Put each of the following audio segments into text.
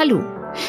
Hallo.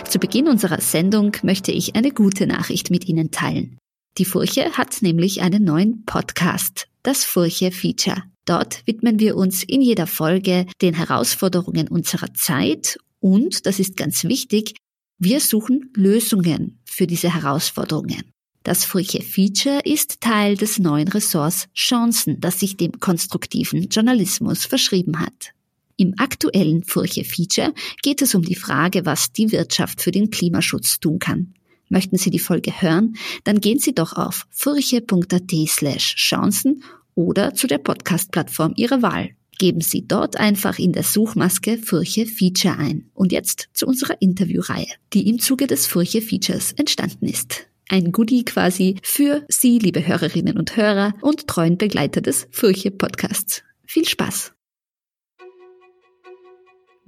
Zu Beginn unserer Sendung möchte ich eine gute Nachricht mit Ihnen teilen. Die Furche hat nämlich einen neuen Podcast, das Furche Feature. Dort widmen wir uns in jeder Folge den Herausforderungen unserer Zeit und, das ist ganz wichtig, wir suchen Lösungen für diese Herausforderungen. Das Furche Feature ist Teil des neuen Ressorts Chancen, das sich dem konstruktiven Journalismus verschrieben hat. Im aktuellen Furche Feature geht es um die Frage, was die Wirtschaft für den Klimaschutz tun kann. Möchten Sie die Folge hören? Dann gehen Sie doch auf furche.at slash Chancen oder zu der Podcast-Plattform Ihrer Wahl. Geben Sie dort einfach in der Suchmaske Furche Feature ein. Und jetzt zu unserer Interviewreihe, die im Zuge des Furche Features entstanden ist. Ein Goodie quasi für Sie, liebe Hörerinnen und Hörer und treuen Begleiter des Furche Podcasts. Viel Spaß!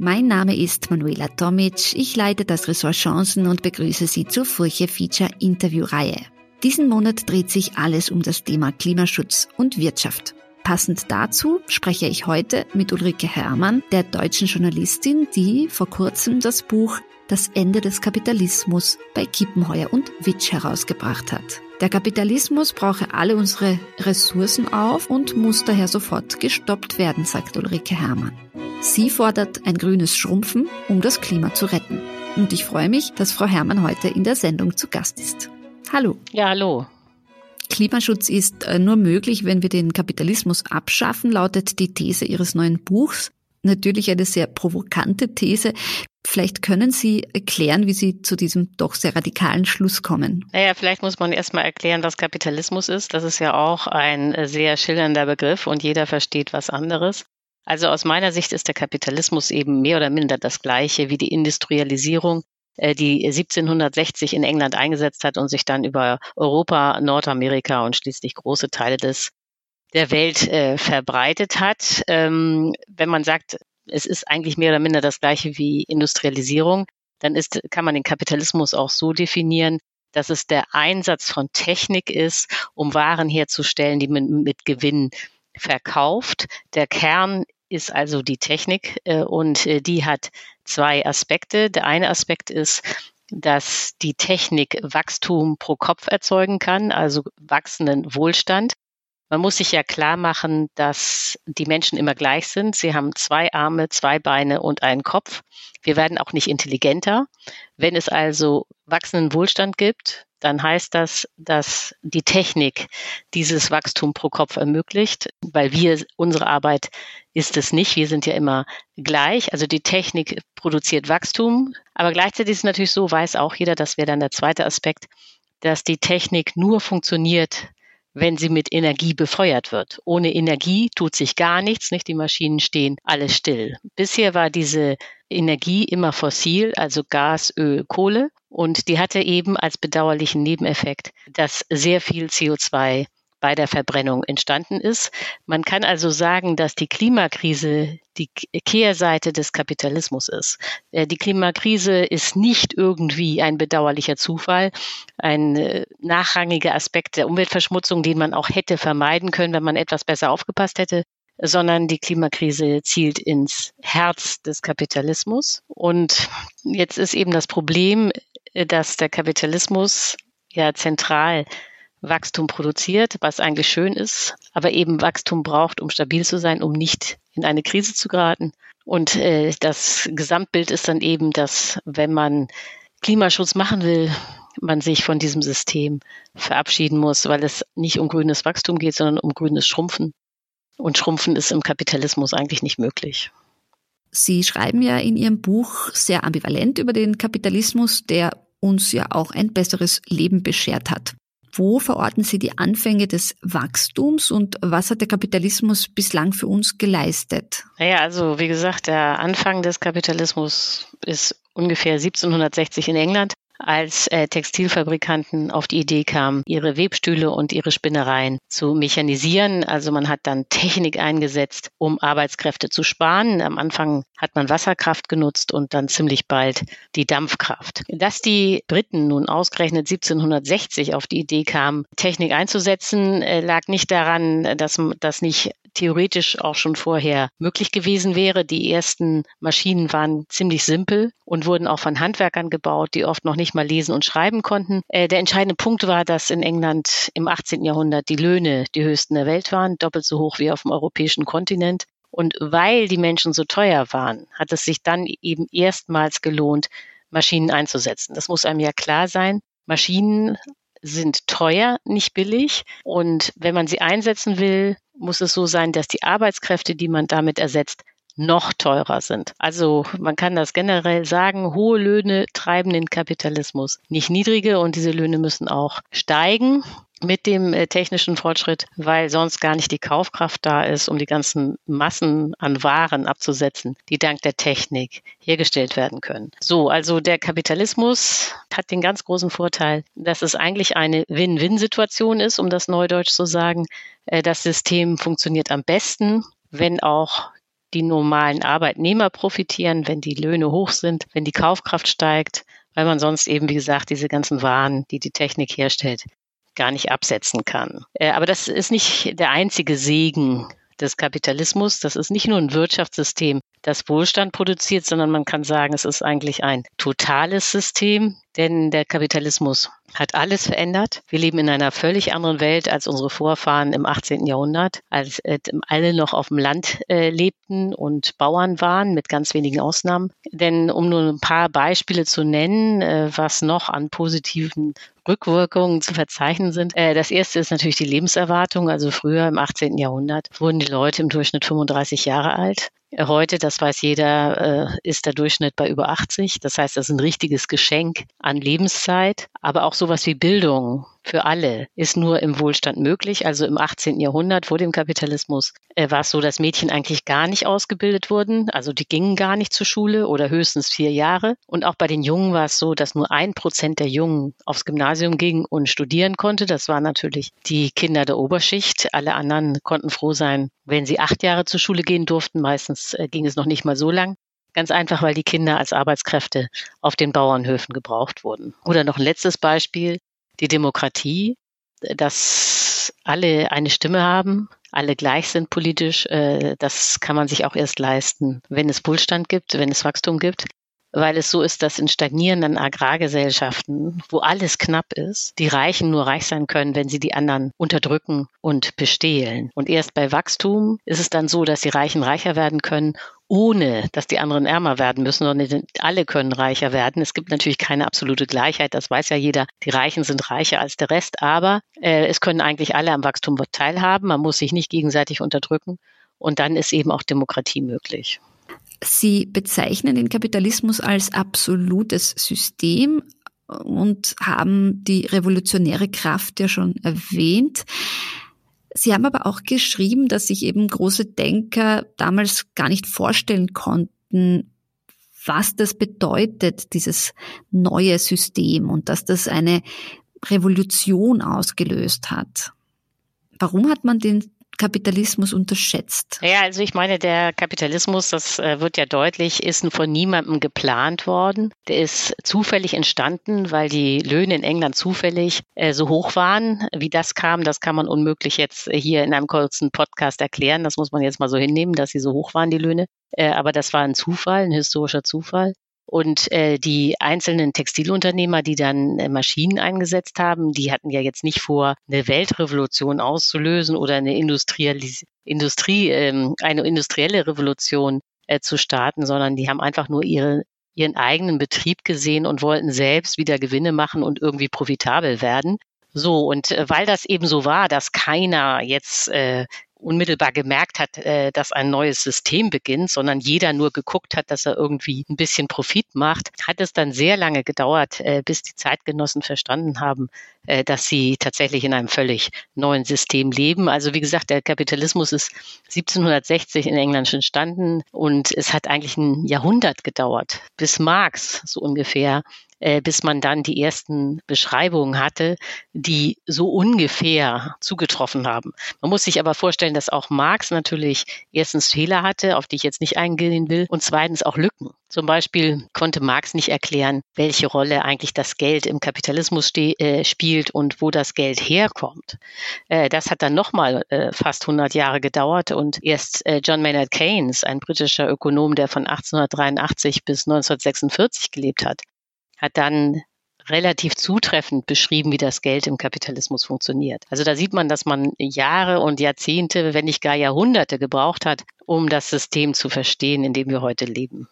Mein Name ist Manuela Tomic. Ich leite das Ressort Chancen und begrüße Sie zur Furche Feature Interviewreihe. Diesen Monat dreht sich alles um das Thema Klimaschutz und Wirtschaft. Passend dazu spreche ich heute mit Ulrike Herrmann, der deutschen Journalistin, die vor kurzem das Buch Das Ende des Kapitalismus bei Kippenheuer und Witsch herausgebracht hat. Der Kapitalismus brauche alle unsere Ressourcen auf und muss daher sofort gestoppt werden, sagt Ulrike Herrmann. Sie fordert ein grünes Schrumpfen, um das Klima zu retten. Und ich freue mich, dass Frau Herrmann heute in der Sendung zu Gast ist. Hallo. Ja, hallo. Klimaschutz ist äh, nur möglich, wenn wir den Kapitalismus abschaffen, lautet die These Ihres neuen Buchs. Natürlich eine sehr provokante These. Vielleicht können Sie erklären, wie Sie zu diesem doch sehr radikalen Schluss kommen. Naja, vielleicht muss man erstmal erklären, was Kapitalismus ist. Das ist ja auch ein äh, sehr schillernder Begriff und jeder versteht was anderes. Also aus meiner Sicht ist der Kapitalismus eben mehr oder minder das gleiche wie die Industrialisierung, äh, die 1760 in England eingesetzt hat und sich dann über Europa, Nordamerika und schließlich große Teile des der Welt äh, verbreitet hat. Ähm, wenn man sagt, es ist eigentlich mehr oder minder das gleiche wie Industrialisierung, dann ist, kann man den Kapitalismus auch so definieren, dass es der Einsatz von Technik ist, um Waren herzustellen, die man mit Gewinn verkauft. Der Kern ist also die Technik äh, und äh, die hat zwei Aspekte. Der eine Aspekt ist, dass die Technik Wachstum pro Kopf erzeugen kann, also wachsenden Wohlstand. Man muss sich ja klar machen, dass die Menschen immer gleich sind. Sie haben zwei Arme, zwei Beine und einen Kopf. Wir werden auch nicht intelligenter. Wenn es also wachsenden Wohlstand gibt, dann heißt das, dass die Technik dieses Wachstum pro Kopf ermöglicht, weil wir, unsere Arbeit ist es nicht. Wir sind ja immer gleich. Also die Technik produziert Wachstum. Aber gleichzeitig ist es natürlich so, weiß auch jeder, das wäre dann der zweite Aspekt, dass die Technik nur funktioniert, wenn sie mit Energie befeuert wird. Ohne Energie tut sich gar nichts, nicht? Die Maschinen stehen alles still. Bisher war diese Energie immer fossil, also Gas, Öl, Kohle. Und die hatte eben als bedauerlichen Nebeneffekt, dass sehr viel CO2 bei der Verbrennung entstanden ist. Man kann also sagen, dass die Klimakrise die Kehrseite des Kapitalismus ist. Äh, die Klimakrise ist nicht irgendwie ein bedauerlicher Zufall, ein äh, nachrangiger Aspekt der Umweltverschmutzung, den man auch hätte vermeiden können, wenn man etwas besser aufgepasst hätte sondern die Klimakrise zielt ins Herz des Kapitalismus. Und jetzt ist eben das Problem, äh, dass der Kapitalismus ja zentral Wachstum produziert, was eigentlich schön ist, aber eben Wachstum braucht, um stabil zu sein, um nicht in eine Krise zu geraten. Und äh, das Gesamtbild ist dann eben, dass wenn man Klimaschutz machen will, man sich von diesem System verabschieden muss, weil es nicht um grünes Wachstum geht, sondern um grünes Schrumpfen. Und Schrumpfen ist im Kapitalismus eigentlich nicht möglich. Sie schreiben ja in Ihrem Buch sehr ambivalent über den Kapitalismus, der uns ja auch ein besseres Leben beschert hat. Wo verorten Sie die Anfänge des Wachstums und was hat der Kapitalismus bislang für uns geleistet? Naja, also wie gesagt, der Anfang des Kapitalismus ist ungefähr 1760 in England als äh, Textilfabrikanten auf die Idee kamen, ihre Webstühle und ihre Spinnereien zu mechanisieren. Also man hat dann Technik eingesetzt, um Arbeitskräfte zu sparen. Am Anfang hat man Wasserkraft genutzt und dann ziemlich bald die Dampfkraft. Dass die Briten nun ausgerechnet 1760 auf die Idee kamen, Technik einzusetzen, äh, lag nicht daran, dass, dass nicht theoretisch auch schon vorher möglich gewesen wäre. Die ersten Maschinen waren ziemlich simpel und wurden auch von Handwerkern gebaut, die oft noch nicht mal lesen und schreiben konnten. Äh, der entscheidende Punkt war, dass in England im 18. Jahrhundert die Löhne die höchsten der Welt waren, doppelt so hoch wie auf dem europäischen Kontinent. Und weil die Menschen so teuer waren, hat es sich dann eben erstmals gelohnt, Maschinen einzusetzen. Das muss einem ja klar sein. Maschinen sind teuer, nicht billig. Und wenn man sie einsetzen will, muss es so sein, dass die Arbeitskräfte, die man damit ersetzt, noch teurer sind. Also man kann das generell sagen, hohe Löhne treiben den Kapitalismus, nicht niedrige und diese Löhne müssen auch steigen mit dem äh, technischen Fortschritt, weil sonst gar nicht die Kaufkraft da ist, um die ganzen Massen an Waren abzusetzen, die dank der Technik hergestellt werden können. So, also der Kapitalismus hat den ganz großen Vorteil, dass es eigentlich eine Win-Win-Situation ist, um das Neudeutsch zu sagen. Äh, das System funktioniert am besten, wenn auch die normalen Arbeitnehmer profitieren, wenn die Löhne hoch sind, wenn die Kaufkraft steigt, weil man sonst eben, wie gesagt, diese ganzen Waren, die die Technik herstellt, gar nicht absetzen kann. Äh, aber das ist nicht der einzige Segen des Kapitalismus. Das ist nicht nur ein Wirtschaftssystem, das Wohlstand produziert, sondern man kann sagen, es ist eigentlich ein totales System, denn der Kapitalismus hat alles verändert. Wir leben in einer völlig anderen Welt als unsere Vorfahren im 18. Jahrhundert, als äh, alle noch auf dem Land äh, lebten und Bauern waren, mit ganz wenigen Ausnahmen. Denn um nur ein paar Beispiele zu nennen, äh, was noch an positiven Rückwirkungen zu verzeichnen sind. Das erste ist natürlich die Lebenserwartung. Also früher im 18. Jahrhundert wurden die Leute im Durchschnitt 35 Jahre alt. Heute, das weiß jeder, äh, ist der Durchschnitt bei über 80. Das heißt, das ist ein richtiges Geschenk an Lebenszeit. Aber auch sowas wie Bildung für alle ist nur im Wohlstand möglich. Also im 18. Jahrhundert vor dem Kapitalismus äh, war es so, dass Mädchen eigentlich gar nicht ausgebildet wurden. Also die gingen gar nicht zur Schule oder höchstens vier Jahre. Und auch bei den Jungen war es so, dass nur ein Prozent der Jungen aufs Gymnasium ging und studieren konnte. Das waren natürlich die Kinder der Oberschicht. Alle anderen konnten froh sein, wenn sie acht Jahre zur Schule gehen durften. Meistens äh, ging es noch nicht mal so lang. Ganz einfach, weil die Kinder als Arbeitskräfte auf den Bauernhöfen gebraucht wurden. Oder noch ein letztes Beispiel die Demokratie, dass alle eine Stimme haben, alle gleich sind politisch, äh, das kann man sich auch erst leisten, wenn es Wohlstand gibt, wenn es Wachstum gibt weil es so ist, dass in stagnierenden Agrargesellschaften, wo alles knapp ist, die Reichen nur reich sein können, wenn sie die anderen unterdrücken und bestehlen. Und erst bei Wachstum ist es dann so, dass die Reichen reicher werden können ohne dass die anderen ärmer werden müssen, sondern alle können reicher werden. Es gibt natürlich keine absolute Gleichheit, das weiß ja jeder. Die Reichen sind reicher als der Rest, aber äh, es können eigentlich alle am Wachstum teilhaben. Man muss sich nicht gegenseitig unterdrücken und dann ist eben auch Demokratie möglich. Sie bezeichnen den Kapitalismus als absolutes System und haben die revolutionäre Kraft ja schon erwähnt. Sie haben aber auch geschrieben, dass sich eben große Denker damals gar nicht vorstellen konnten, was das bedeutet, dieses neue System und dass das eine Revolution ausgelöst hat. Warum hat man den Kapitalismus unterschätzt? Ja, also ich meine, der Kapitalismus, das äh, wird ja deutlich, ist von niemandem geplant worden. Der ist zufällig entstanden, weil die Löhne in England zufällig äh, so hoch waren. Wie das kam, das kann man unmöglich jetzt hier in einem kurzen Podcast erklären. Das muss man jetzt mal so hinnehmen, dass sie so hoch waren, die Löhne. Äh, aber das war ein Zufall, ein historischer Zufall. Und äh, die einzelnen Textilunternehmer, die dann äh, Maschinen eingesetzt haben, die hatten ja jetzt nicht vor, eine Weltrevolution auszulösen oder eine Industrie, ähm, eine industrielle Revolution äh, zu starten, sondern die haben einfach nur ihre, ihren eigenen Betrieb gesehen und wollten selbst wieder Gewinne machen und irgendwie profitabel werden. So, und äh, weil das eben so war, dass keiner jetzt äh, unmittelbar gemerkt hat, äh, dass ein neues System beginnt, sondern jeder nur geguckt hat, dass er irgendwie ein bisschen Profit macht, hat es dann sehr lange gedauert, äh, bis die Zeitgenossen verstanden haben, äh, dass sie tatsächlich in einem völlig neuen System leben. Also wie gesagt, der Kapitalismus ist 1760 in England entstanden und es hat eigentlich ein Jahrhundert gedauert, bis Marx so ungefähr äh, bis man dann die ersten Beschreibungen hatte, die so ungefähr zugetroffen haben. Man muss sich aber vorstellen, dass auch Marx natürlich erstens Fehler hatte, auf die ich jetzt nicht eingehen will, und zweitens auch Lücken. Zum Beispiel konnte Marx nicht erklären, welche Rolle eigentlich das Geld im Kapitalismus äh, spielt und wo das Geld herkommt. Äh, das hat dann nochmal äh, fast 100 Jahre gedauert und erst äh, John Maynard Keynes, ein britischer Ökonom, der von 1883 bis 1946 gelebt hat, hat dann relativ zutreffend beschrieben, wie das Geld im Kapitalismus funktioniert. Also da sieht man, dass man Jahre und Jahrzehnte, wenn nicht gar Jahrhunderte gebraucht hat, um das System zu verstehen, in dem wir heute leben.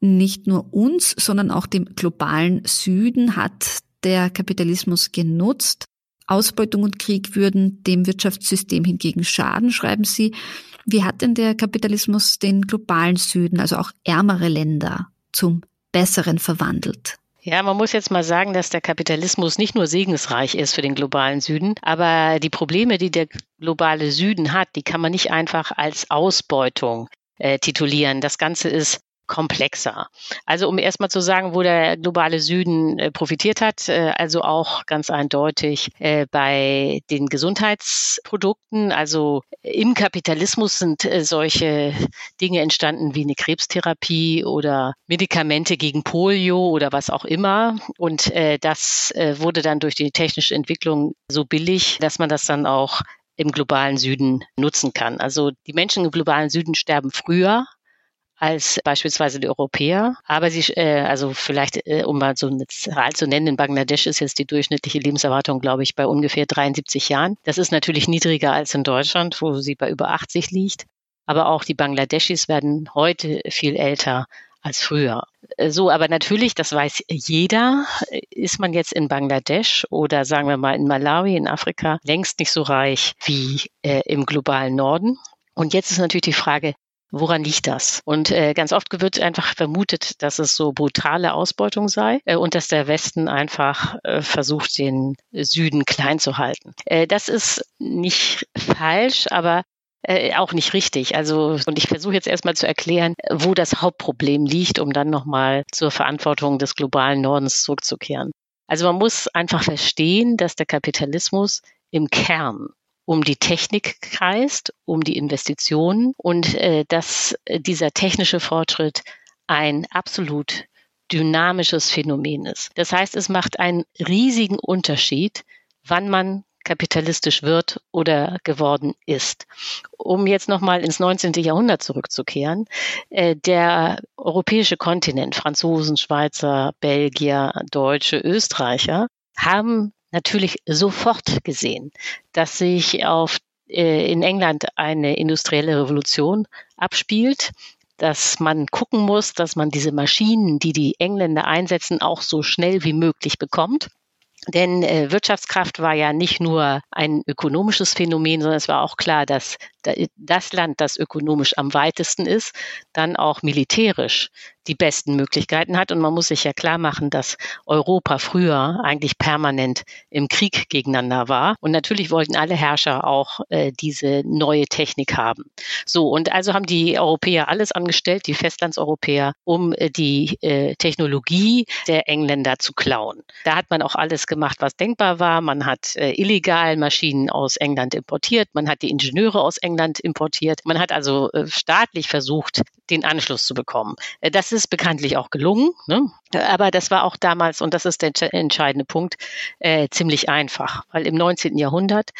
Nicht nur uns, sondern auch dem globalen Süden hat der Kapitalismus genutzt. Ausbeutung und Krieg würden dem Wirtschaftssystem hingegen schaden, schreiben Sie. Wie hat denn der Kapitalismus den globalen Süden, also auch ärmere Länder, zum Besseren verwandelt? Ja, man muss jetzt mal sagen, dass der Kapitalismus nicht nur segensreich ist für den globalen Süden, aber die Probleme, die der globale Süden hat, die kann man nicht einfach als Ausbeutung äh, titulieren. Das Ganze ist komplexer. Also um erstmal zu sagen, wo der globale Süden äh, profitiert hat, äh, also auch ganz eindeutig äh, bei den Gesundheitsprodukten. Also im Kapitalismus sind solche Dinge entstanden wie eine Krebstherapie oder Medikamente gegen Polio oder was auch immer. Und das wurde dann durch die technische Entwicklung so billig, dass man das dann auch im globalen Süden nutzen kann. Also die Menschen im globalen Süden sterben früher als beispielsweise die Europäer. Aber sie, äh, also vielleicht, äh, um mal so eine Zahl zu nennen, in Bangladesch ist jetzt die durchschnittliche Lebenserwartung, glaube ich, bei ungefähr 73 Jahren. Das ist natürlich niedriger als in Deutschland, wo sie bei über 80 liegt. Aber auch die Bangladeschis werden heute viel älter als früher. Äh, so, aber natürlich, das weiß jeder, ist man jetzt in Bangladesch oder sagen wir mal in Malawi in Afrika längst nicht so reich wie äh, im globalen Norden. Und jetzt ist natürlich die Frage, Woran liegt das? Und äh, ganz oft wird einfach vermutet, dass es so brutale Ausbeutung sei äh, und dass der Westen einfach äh, versucht, den Süden klein zu halten. Äh, das ist nicht falsch, aber äh, auch nicht richtig. Also, und ich versuche jetzt erstmal zu erklären, wo das Hauptproblem liegt, um dann nochmal zur Verantwortung des globalen Nordens zurückzukehren. Also man muss einfach verstehen, dass der Kapitalismus im Kern um die Technik kreist, um die Investitionen und äh, dass äh, dieser technische Fortschritt ein absolut dynamisches Phänomen ist. Das heißt, es macht einen riesigen Unterschied, wann man kapitalistisch wird oder geworden ist. Um jetzt nochmal ins 19. Jahrhundert zurückzukehren, äh, der europäische Kontinent, Franzosen, Schweizer, Belgier, Deutsche, Österreicher, haben natürlich sofort gesehen, dass sich auf, äh, in England eine industrielle Revolution abspielt, dass man gucken muss, dass man diese Maschinen, die die Engländer einsetzen, auch so schnell wie möglich bekommt. Denn äh, Wirtschaftskraft war ja nicht nur ein ökonomisches Phänomen, sondern es war auch klar, dass das Land, das ökonomisch am weitesten ist, dann auch militärisch die besten Möglichkeiten hat. Und man muss sich ja klar machen, dass Europa früher eigentlich permanent im Krieg gegeneinander war. Und natürlich wollten alle Herrscher auch äh, diese neue Technik haben. So, und also haben die Europäer alles angestellt, die Festlandseuropäer, um äh, die äh, Technologie der Engländer zu klauen. Da hat man auch alles gemacht, was denkbar war. Man hat äh, illegal Maschinen aus England importiert, man hat die Ingenieure aus England importiert. Man hat also äh, staatlich versucht, den Anschluss zu bekommen. Äh, das ist bekanntlich auch gelungen. Ne? Aber das war auch damals, und das ist der entscheidende Punkt, äh, ziemlich einfach, weil im 19. Jahrhundert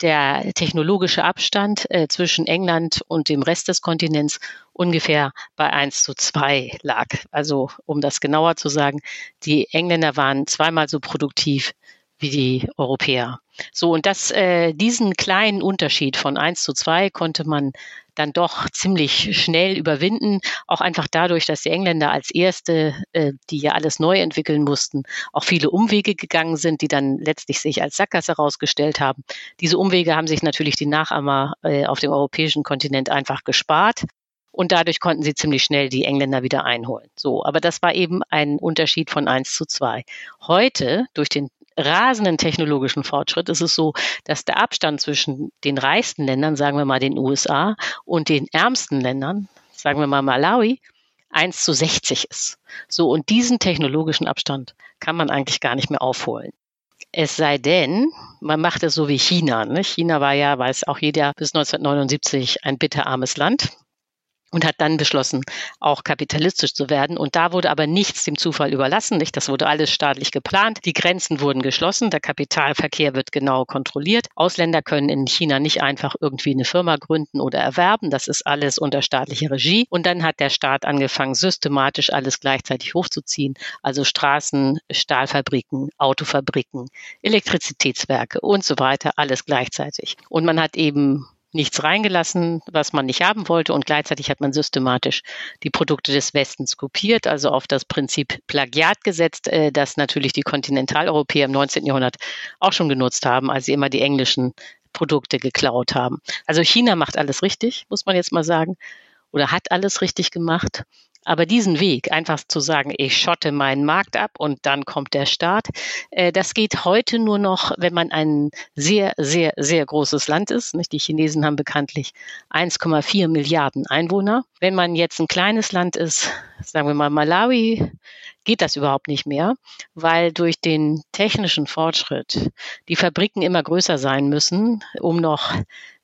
der technologische Abstand äh, zwischen England und dem Rest des Kontinents ungefähr bei 1 zu 2 lag. Also um das genauer zu sagen, die Engländer waren zweimal so produktiv wie die Europäer. So, und das, äh, diesen kleinen Unterschied von 1 zu 2 konnte man dann doch ziemlich schnell überwinden. Auch einfach dadurch, dass die Engländer als erste, äh, die ja alles neu entwickeln mussten, auch viele Umwege gegangen sind, die dann letztlich sich als Sackgasse herausgestellt haben. Diese Umwege haben sich natürlich die Nachahmer äh, auf dem europäischen Kontinent einfach gespart. Und dadurch konnten sie ziemlich schnell die Engländer wieder einholen. So, aber das war eben ein Unterschied von eins zu zwei. Heute, durch den rasenden technologischen Fortschritt ist es so, dass der Abstand zwischen den reichsten Ländern, sagen wir mal den USA, und den ärmsten Ländern, sagen wir mal Malawi, 1 zu 60 ist. So, und diesen technologischen Abstand kann man eigentlich gar nicht mehr aufholen. Es sei denn, man macht es so wie China. Ne? China war ja, weiß auch jeder, bis 1979 ein bitterarmes Land und hat dann beschlossen, auch kapitalistisch zu werden. Und da wurde aber nichts dem Zufall überlassen. Nicht? Das wurde alles staatlich geplant. Die Grenzen wurden geschlossen. Der Kapitalverkehr wird genau kontrolliert. Ausländer können in China nicht einfach irgendwie eine Firma gründen oder erwerben. Das ist alles unter staatlicher Regie. Und dann hat der Staat angefangen, systematisch alles gleichzeitig hochzuziehen. Also Straßen, Stahlfabriken, Autofabriken, Elektrizitätswerke und so weiter, alles gleichzeitig. Und man hat eben nichts reingelassen, was man nicht haben wollte. Und gleichzeitig hat man systematisch die Produkte des Westens kopiert, also auf das Prinzip Plagiat gesetzt, äh, das natürlich die Kontinentaleuropäer im 19. Jahrhundert auch schon genutzt haben, als sie immer die englischen Produkte geklaut haben. Also China macht alles richtig, muss man jetzt mal sagen, oder hat alles richtig gemacht. Aber diesen Weg, einfach zu sagen, ich schotte meinen Markt ab und dann kommt der Staat, äh, das geht heute nur noch, wenn man ein sehr, sehr, sehr großes Land ist. Die Chinesen haben bekanntlich 1,4 Milliarden Einwohner. Wenn man jetzt ein kleines Land ist, sagen wir mal Malawi, geht das überhaupt nicht mehr, weil durch den technischen Fortschritt die Fabriken immer größer sein müssen, um noch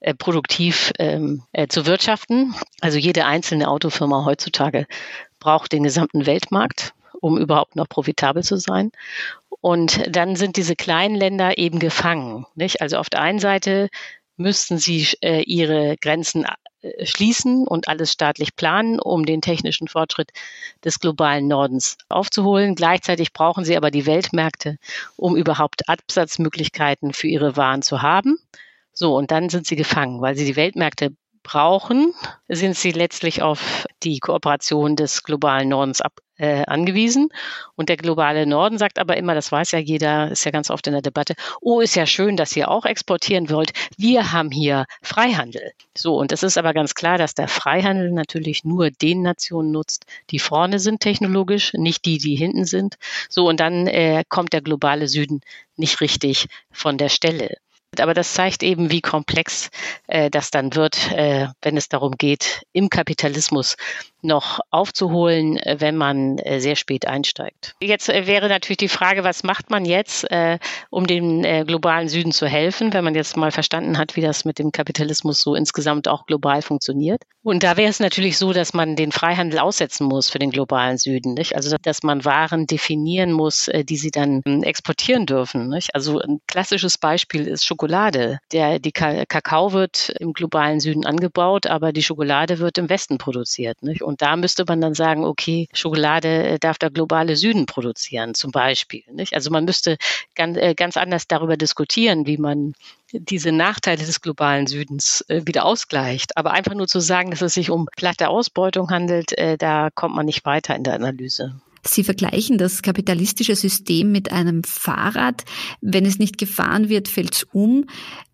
äh, produktiv ähm, äh, zu wirtschaften. Also jede einzelne Autofirma heutzutage braucht den gesamten Weltmarkt, um überhaupt noch profitabel zu sein. Und dann sind diese kleinen Länder eben gefangen. Nicht? Also auf der einen Seite müssten sie äh, ihre Grenzen äh, schließen und alles staatlich planen, um den technischen Fortschritt des globalen Nordens aufzuholen. Gleichzeitig brauchen sie aber die Weltmärkte, um überhaupt Absatzmöglichkeiten für ihre Waren zu haben. So, und dann sind sie gefangen, weil sie die Weltmärkte brauchen, sind sie letztlich auf die Kooperation des globalen Nordens ab, äh, angewiesen. Und der globale Norden sagt aber immer, das weiß ja jeder, ist ja ganz oft in der Debatte, oh, ist ja schön, dass ihr auch exportieren wollt. Wir haben hier Freihandel. So, und es ist aber ganz klar, dass der Freihandel natürlich nur den Nationen nutzt, die vorne sind technologisch, nicht die, die hinten sind. So, und dann äh, kommt der globale Süden nicht richtig von der Stelle. Aber das zeigt eben, wie komplex äh, das dann wird, äh, wenn es darum geht, im Kapitalismus noch aufzuholen, äh, wenn man äh, sehr spät einsteigt. Jetzt äh, wäre natürlich die Frage, was macht man jetzt, um dem globalen Süden zu helfen, wenn man jetzt mal verstanden hat, wie das mit dem Kapitalismus so insgesamt auch global funktioniert. Und da wäre es natürlich so, dass man den Freihandel aussetzen muss für den globalen Süden. Nicht? Also dass man Waren definieren muss, die sie dann ähm, exportieren dürfen. Nicht? Also ein klassisches Beispiel ist Schokolade. Der, die Kakao wird im globalen Süden angebaut, aber die Schokolade wird im Westen produziert. Nicht? Und da müsste man dann sagen, okay, Schokolade äh, darf der globale Süden produzieren, zum Beispiel. Nicht? Also man müsste ganz, äh, ganz anders darüber diskutieren, wie man diese Nachteile des globalen Südens äh, wieder ausgleicht. Aber einfach nur zu sagen, dass es sich um platte Ausbeutung handelt, da kommt man nicht weiter in der Analyse. Sie vergleichen das kapitalistische System mit einem Fahrrad. Wenn es nicht gefahren wird, fällt es um.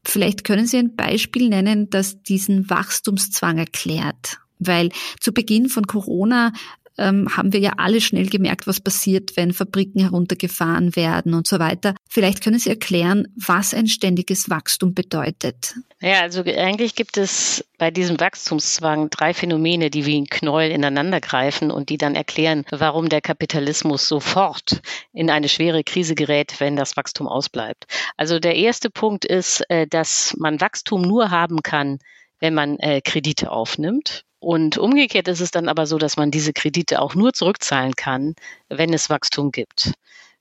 Vielleicht können Sie ein Beispiel nennen, das diesen Wachstumszwang erklärt. Weil zu Beginn von Corona ähm, haben wir ja alle schnell gemerkt, was passiert, wenn Fabriken heruntergefahren werden und so weiter. Vielleicht können Sie erklären, was ein ständiges Wachstum bedeutet. Ja, also eigentlich gibt es bei diesem Wachstumszwang drei Phänomene, die wie ein Knäuel ineinander greifen und die dann erklären, warum der Kapitalismus sofort in eine schwere Krise gerät, wenn das Wachstum ausbleibt. Also der erste Punkt ist, äh, dass man Wachstum nur haben kann, wenn man äh, Kredite aufnimmt. Und umgekehrt ist es dann aber so, dass man diese Kredite auch nur zurückzahlen kann, wenn es Wachstum gibt.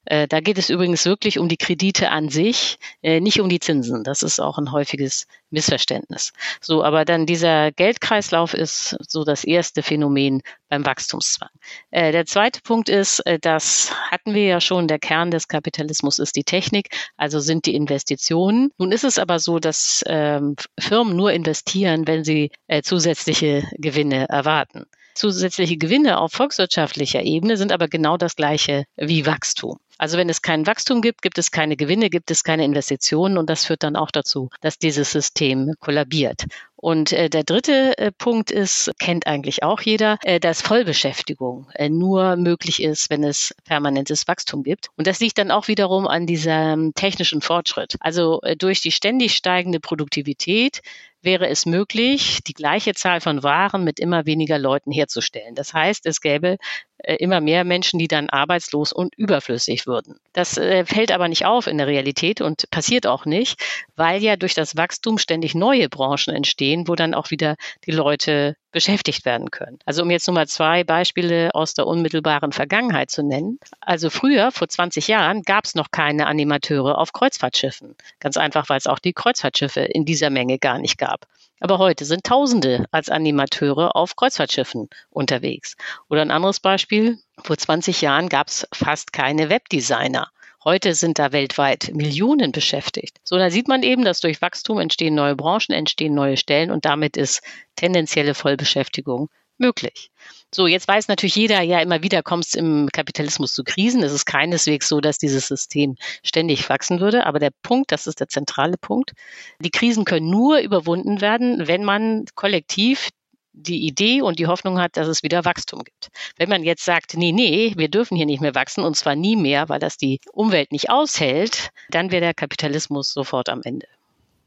Äh, da geht es übrigens wirklich um die Kredite an sich, äh, nicht um die Zinsen. Das ist auch ein häufiges Missverständnis. So, aber dann dieser Geldkreislauf ist so das erste Phänomen beim Wachstumszwang. Äh, der zweite Punkt ist, das hatten wir ja schon, der Kern des Kapitalismus ist die Technik, also sind die Investitionen. Nun ist es aber so, dass ähm, Firmen nur investieren, wenn sie zusätzliche Gewinne erwarten. Zusätzliche Gewinne auf volkswirtschaftlicher Ebene sind aber genau das gleiche wie Wachstum. Also wenn es kein Wachstum gibt, gibt es keine Gewinne, gibt es keine Investitionen und das führt dann auch dazu, dass dieses System kollabiert. Und äh, der dritte äh, Punkt ist, kennt eigentlich auch jeder, äh, dass Vollbeschäftigung äh, nur möglich ist, wenn es permanentes Wachstum gibt. Und das liegt dann auch wiederum an diesem technischen Fortschritt. Also äh, durch die ständig steigende Produktivität wäre es möglich, die gleiche Zahl von Waren mit immer weniger Leuten herzustellen. Das heißt, es gäbe immer mehr Menschen, die dann arbeitslos und überflüssig würden. Das äh, fällt aber nicht auf in der Realität und passiert auch nicht, weil ja durch das Wachstum ständig neue Branchen entstehen, wo dann auch wieder die Leute beschäftigt werden können. Also um jetzt nur mal zwei Beispiele aus der unmittelbaren Vergangenheit zu nennen. Also früher, vor 20 Jahren, gab es noch keine Animateure auf Kreuzfahrtschiffen. Ganz einfach, weil es auch die Kreuzfahrtschiffe in dieser Menge gar nicht gab. Aber heute sind Tausende als Animateure auf Kreuzfahrtschiffen unterwegs. Oder ein anderes Beispiel, vor 20 Jahren gab es fast keine Webdesigner. Heute sind da weltweit Millionen beschäftigt. So, da sieht man eben, dass durch Wachstum entstehen neue Branchen, entstehen neue Stellen und damit ist tendenzielle Vollbeschäftigung möglich. So, jetzt weiß natürlich jeder, ja, immer wieder kommt es im Kapitalismus zu Krisen. Es ist keineswegs so, dass dieses System ständig wachsen würde. Aber der Punkt, das ist der zentrale Punkt, die Krisen können nur überwunden werden, wenn man kollektiv die Idee und die Hoffnung hat, dass es wieder Wachstum gibt. Wenn man jetzt sagt, nee, nee, wir dürfen hier nicht mehr wachsen und zwar nie mehr, weil das die Umwelt nicht aushält, dann wäre der Kapitalismus sofort am Ende.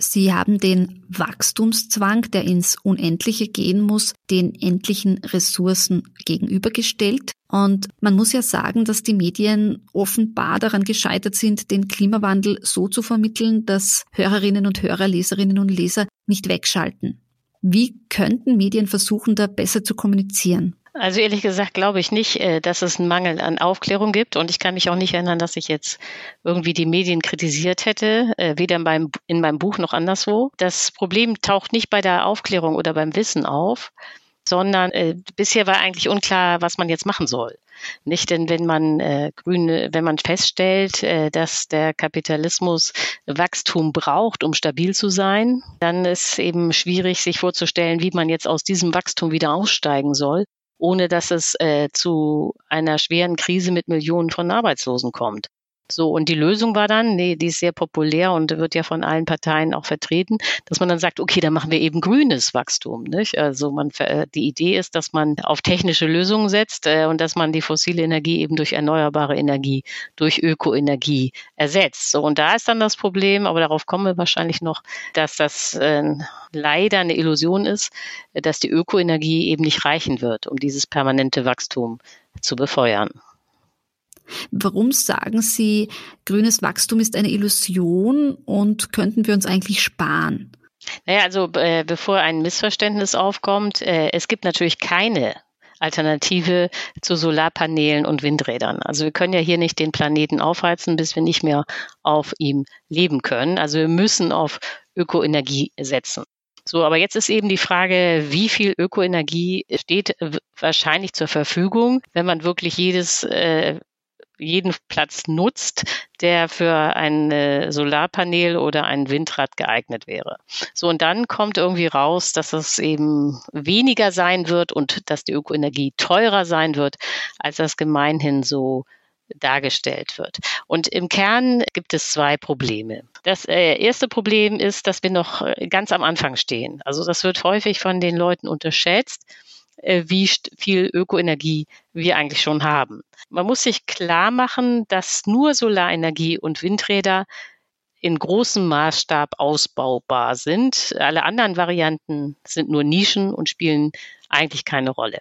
Sie haben den Wachstumszwang, der ins Unendliche gehen muss, den endlichen Ressourcen gegenübergestellt. Und man muss ja sagen, dass die Medien offenbar daran gescheitert sind, den Klimawandel so zu vermitteln, dass Hörerinnen und Hörer, Leserinnen und Leser nicht wegschalten. Wie könnten Medien versuchen, da besser zu kommunizieren? Also ehrlich gesagt glaube ich nicht, äh, dass es einen Mangel an Aufklärung gibt. Und ich kann mich auch nicht erinnern, dass ich jetzt irgendwie die Medien kritisiert hätte, äh, weder in meinem, in meinem Buch noch anderswo. Das Problem taucht nicht bei der Aufklärung oder beim Wissen auf, sondern äh, bisher war eigentlich unklar, was man jetzt machen soll. Nicht, denn wenn man äh, grüne, wenn man feststellt, äh, dass der Kapitalismus Wachstum braucht, um stabil zu sein, dann ist eben schwierig, sich vorzustellen, wie man jetzt aus diesem Wachstum wieder aussteigen soll ohne dass es äh, zu einer schweren Krise mit Millionen von Arbeitslosen kommt. So, und die Lösung war dann, nee, die ist sehr populär und wird ja von allen Parteien auch vertreten, dass man dann sagt, okay, dann machen wir eben grünes Wachstum. Nicht? Also man, äh, die Idee ist, dass man auf technische Lösungen setzt äh, und dass man die fossile Energie eben durch erneuerbare Energie, durch Ökoenergie ersetzt. So, und da ist dann das Problem, aber darauf kommen wir wahrscheinlich noch, dass das äh, leider eine Illusion ist, dass die Ökoenergie eben nicht reichen wird, um dieses permanente Wachstum zu befeuern. Warum sagen Sie, grünes Wachstum ist eine Illusion und könnten wir uns eigentlich sparen? Naja, also äh, bevor ein Missverständnis aufkommt, äh, es gibt natürlich keine Alternative zu Solarpanelen und Windrädern. Also wir können ja hier nicht den Planeten aufheizen, bis wir nicht mehr auf ihm leben können. Also wir müssen auf Ökoenergie setzen. So, aber jetzt ist eben die Frage, wie viel Ökoenergie steht wahrscheinlich zur Verfügung, wenn man wirklich jedes äh, jeden Platz nutzt, der für ein äh, Solarpanel oder ein Windrad geeignet wäre. So, und dann kommt irgendwie raus, dass es eben weniger sein wird und dass die Ökoenergie teurer sein wird, als das gemeinhin so dargestellt wird. Und im Kern gibt es zwei Probleme. Das äh, erste Problem ist, dass wir noch äh, ganz am Anfang stehen. Also das wird häufig von den Leuten unterschätzt wie viel Ökoenergie wir eigentlich schon haben. Man muss sich klar machen, dass nur Solarenergie und Windräder in großem Maßstab ausbaubar sind. Alle anderen Varianten sind nur Nischen und spielen eigentlich keine Rolle.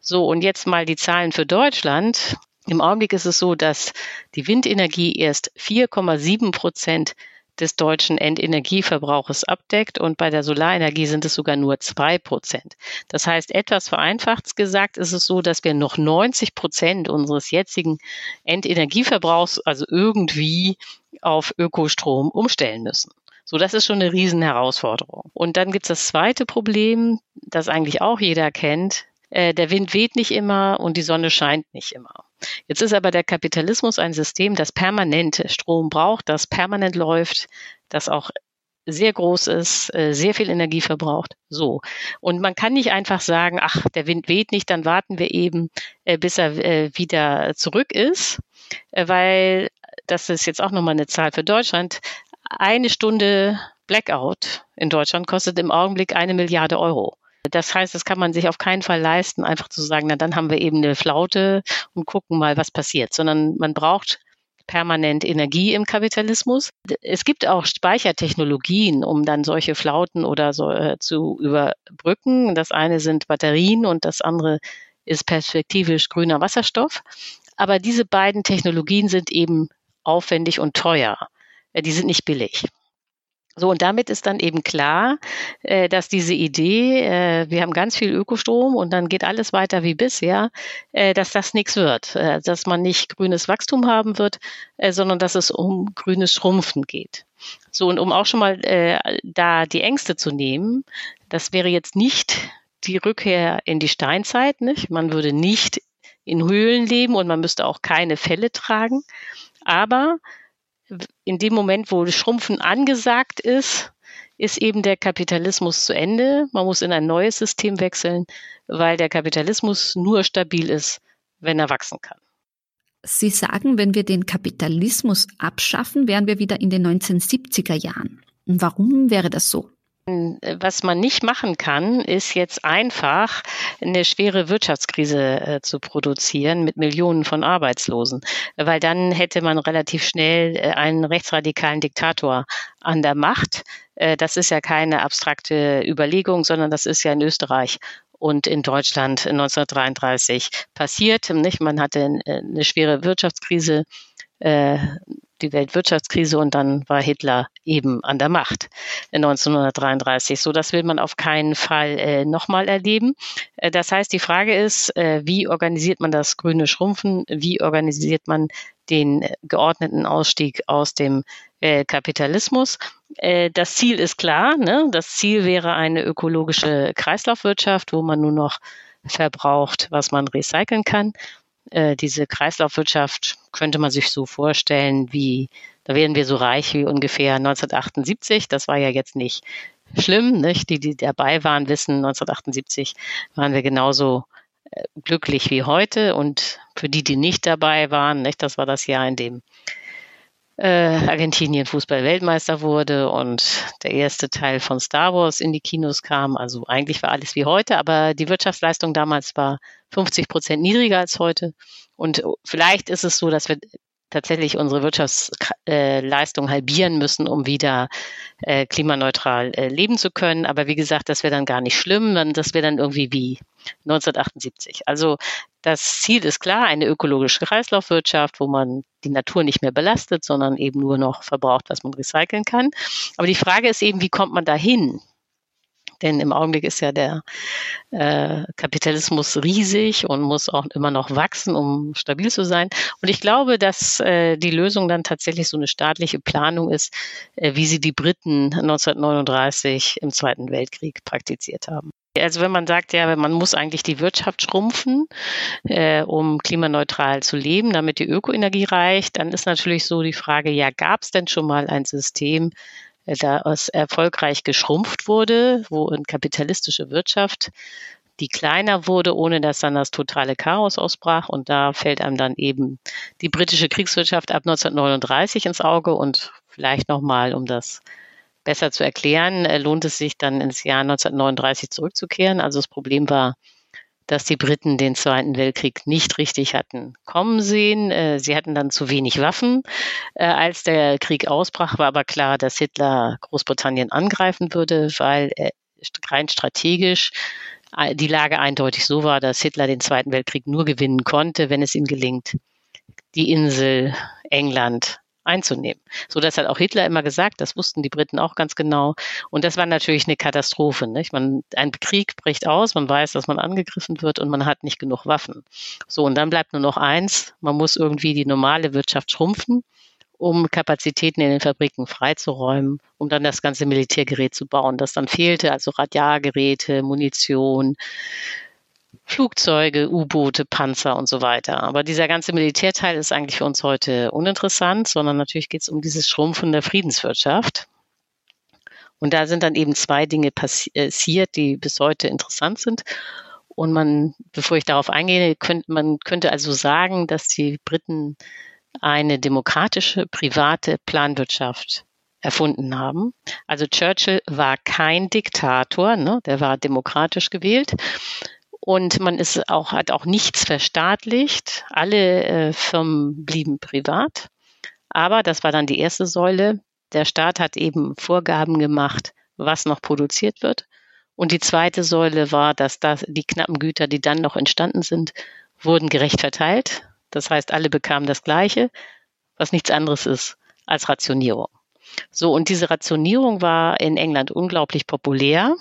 So, und jetzt mal die Zahlen für Deutschland. Im Augenblick ist es so, dass die Windenergie erst 4,7 Prozent des deutschen Endenergieverbrauches abdeckt und bei der Solarenergie sind es sogar nur zwei Prozent. Das heißt, etwas vereinfacht gesagt ist es so, dass wir noch 90 Prozent unseres jetzigen Endenergieverbrauchs also irgendwie auf Ökostrom umstellen müssen. So, das ist schon eine Riesenherausforderung. Und dann gibt es das zweite Problem, das eigentlich auch jeder kennt. Äh, der Wind weht nicht immer und die Sonne scheint nicht immer. Jetzt ist aber der Kapitalismus ein System, das permanent Strom braucht, das permanent läuft, das auch sehr groß ist, äh, sehr viel Energie verbraucht. So. Und man kann nicht einfach sagen, ach, der Wind weht nicht, dann warten wir eben, äh, bis er äh, wieder zurück ist, weil das ist jetzt auch nochmal eine Zahl für Deutschland. Eine Stunde Blackout in Deutschland kostet im Augenblick eine Milliarde Euro. Das heißt, das kann man sich auf keinen Fall leisten, einfach zu sagen, na dann haben wir eben eine Flaute und gucken mal, was passiert, sondern man braucht permanent Energie im Kapitalismus. Es gibt auch Speichertechnologien, um dann solche Flauten oder so äh, zu überbrücken. Das eine sind Batterien und das andere ist perspektivisch grüner Wasserstoff. Aber diese beiden Technologien sind eben aufwendig und teuer. Die sind nicht billig. So, und damit ist dann eben klar, äh, dass diese Idee, äh, wir haben ganz viel Ökostrom und dann geht alles weiter wie bisher, äh, dass das nichts wird, äh, dass man nicht grünes Wachstum haben wird, äh, sondern dass es um grünes Schrumpfen geht. So, und um auch schon mal äh, da die Ängste zu nehmen, das wäre jetzt nicht die Rückkehr in die Steinzeit, nicht? Man würde nicht in Höhlen leben und man müsste auch keine Fälle tragen, aber in dem Moment, wo Schrumpfen angesagt ist, ist eben der Kapitalismus zu Ende. Man muss in ein neues System wechseln, weil der Kapitalismus nur stabil ist, wenn er wachsen kann. Sie sagen, wenn wir den Kapitalismus abschaffen, wären wir wieder in den 1970er Jahren. Warum wäre das so? Was man nicht machen kann, ist jetzt einfach eine schwere Wirtschaftskrise äh, zu produzieren mit Millionen von Arbeitslosen, weil dann hätte man relativ schnell äh, einen rechtsradikalen Diktator an der Macht. Äh, das ist ja keine abstrakte Überlegung, sondern das ist ja in Österreich und in Deutschland 1933 passiert. Nicht? Man hatte eine schwere Wirtschaftskrise die Weltwirtschaftskrise und dann war Hitler eben an der Macht 1933. So, das will man auf keinen Fall äh, nochmal erleben. Äh, das heißt, die Frage ist, äh, wie organisiert man das grüne Schrumpfen? Wie organisiert man den geordneten Ausstieg aus dem äh, Kapitalismus? Äh, das Ziel ist klar. Ne? Das Ziel wäre eine ökologische Kreislaufwirtschaft, wo man nur noch verbraucht, was man recyceln kann. Äh, diese Kreislaufwirtschaft könnte man sich so vorstellen, wie da wären wir so reich wie ungefähr 1978. Das war ja jetzt nicht schlimm. Nicht? Die, die dabei waren, wissen, 1978 waren wir genauso äh, glücklich wie heute. Und für die, die nicht dabei waren, nicht, das war das Jahr, in dem äh, Argentinien Fußball-Weltmeister wurde und der erste Teil von Star Wars in die Kinos kam. Also eigentlich war alles wie heute, aber die Wirtschaftsleistung damals war 50 Prozent niedriger als heute. Und vielleicht ist es so, dass wir tatsächlich unsere Wirtschaftsleistung halbieren müssen, um wieder äh, klimaneutral äh, leben zu können. Aber wie gesagt, das wäre dann gar nicht schlimm, das wäre dann irgendwie wie 1978. Also das Ziel ist klar, eine ökologische Kreislaufwirtschaft, wo man die Natur nicht mehr belastet, sondern eben nur noch verbraucht, was man recyceln kann. Aber die Frage ist eben, wie kommt man dahin? Denn im Augenblick ist ja der äh, Kapitalismus riesig und muss auch immer noch wachsen, um stabil zu sein. Und ich glaube, dass äh, die Lösung dann tatsächlich so eine staatliche Planung ist, äh, wie sie die Briten 1939 im Zweiten Weltkrieg praktiziert haben. Also wenn man sagt, ja, man muss eigentlich die Wirtschaft schrumpfen, äh, um klimaneutral zu leben, damit die Ökoenergie reicht, dann ist natürlich so die Frage, ja, gab es denn schon mal ein System, da es erfolgreich geschrumpft wurde, wo eine kapitalistische Wirtschaft die kleiner wurde, ohne dass dann das totale Chaos ausbrach. Und da fällt einem dann eben die britische Kriegswirtschaft ab 1939 ins Auge. Und vielleicht nochmal, um das besser zu erklären, äh, lohnt es sich dann ins Jahr 1939 zurückzukehren. Also das Problem war, dass die Briten den Zweiten Weltkrieg nicht richtig hatten kommen sehen. Äh, sie hatten dann zu wenig Waffen. Äh, als der Krieg ausbrach, war aber klar, dass Hitler Großbritannien angreifen würde, weil rein strategisch die Lage eindeutig so war, dass Hitler den Zweiten Weltkrieg nur gewinnen konnte, wenn es ihm gelingt, die Insel England einzunehmen. So das hat auch Hitler immer gesagt, das wussten die Briten auch ganz genau. Und das war natürlich eine Katastrophe. Nicht? Man, ein Krieg bricht aus, man weiß, dass man angegriffen wird und man hat nicht genug Waffen. So, und dann bleibt nur noch eins, man muss irgendwie die normale Wirtschaft schrumpfen, um Kapazitäten in den Fabriken freizuräumen, um dann das ganze Militärgerät zu bauen, das dann fehlte, also Radialgeräte, Munition, Flugzeuge, U-Boote, Panzer und so weiter. Aber dieser ganze Militärteil ist eigentlich für uns heute uninteressant, sondern natürlich geht es um dieses Schrumpfen der Friedenswirtschaft. Und da sind dann eben zwei Dinge passiert, die bis heute interessant sind. Und man, bevor ich darauf eingehe, könnte, man könnte also sagen, dass die Briten eine demokratische, private Planwirtschaft erfunden haben. Also Churchill war kein Diktator, ne? der war demokratisch gewählt und man ist auch, hat auch nichts verstaatlicht. Alle äh, Firmen blieben privat. Aber das war dann die erste Säule. Der Staat hat eben Vorgaben gemacht, was noch produziert wird. Und die zweite Säule war, dass das, die knappen Güter, die dann noch entstanden sind, wurden gerecht verteilt. Das heißt, alle bekamen das Gleiche, was nichts anderes ist als Rationierung. So, und diese Rationierung war in England unglaublich populär,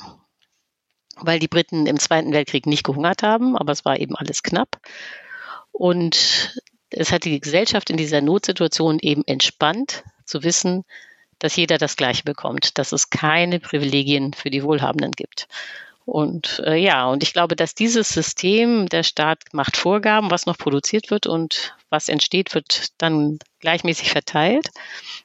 weil die Briten im Zweiten Weltkrieg nicht gehungert haben, aber es war eben alles knapp. Und es hat die Gesellschaft in dieser Notsituation eben entspannt zu wissen, dass jeder das Gleiche bekommt, dass es keine Privilegien für die Wohlhabenden gibt. Und äh, ja, und ich glaube, dass dieses System, der Staat macht Vorgaben, was noch produziert wird und was entsteht, wird dann gleichmäßig verteilt,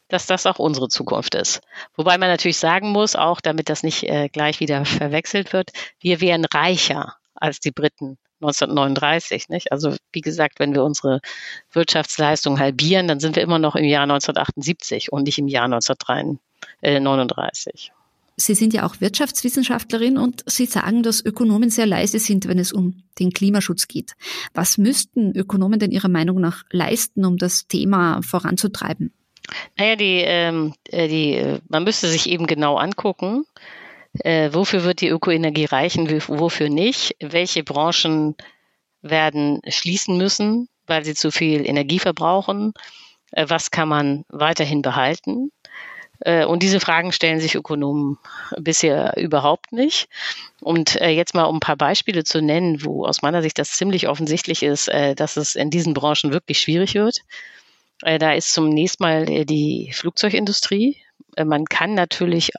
dass das auch unsere Zukunft ist. Wobei man natürlich sagen muss, auch damit das nicht äh, gleich wieder verwechselt wird, wir wären reicher als die Briten 1939. Nicht? Also wie gesagt, wenn wir unsere Wirtschaftsleistung halbieren, dann sind wir immer noch im Jahr 1978 und nicht im Jahr 1939. Sie sind ja auch Wirtschaftswissenschaftlerin und Sie sagen, dass Ökonomen sehr leise sind, wenn es um den Klimaschutz geht. Was müssten Ökonomen denn Ihrer Meinung nach leisten, um das Thema voranzutreiben? Naja, die, ähm, äh, die, äh, man müsste sich eben genau angucken, äh, wofür wird die Ökoenergie reichen, wofür nicht, welche Branchen werden schließen müssen, weil sie zu viel Energie verbrauchen, was kann man weiterhin behalten. Äh, und diese Fragen stellen sich Ökonomen bisher überhaupt nicht. Und äh, jetzt mal um ein paar Beispiele zu nennen, wo aus meiner Sicht das ziemlich offensichtlich ist, äh, dass es in diesen Branchen wirklich schwierig wird. Da ist zunächst mal die Flugzeugindustrie. Man kann natürlich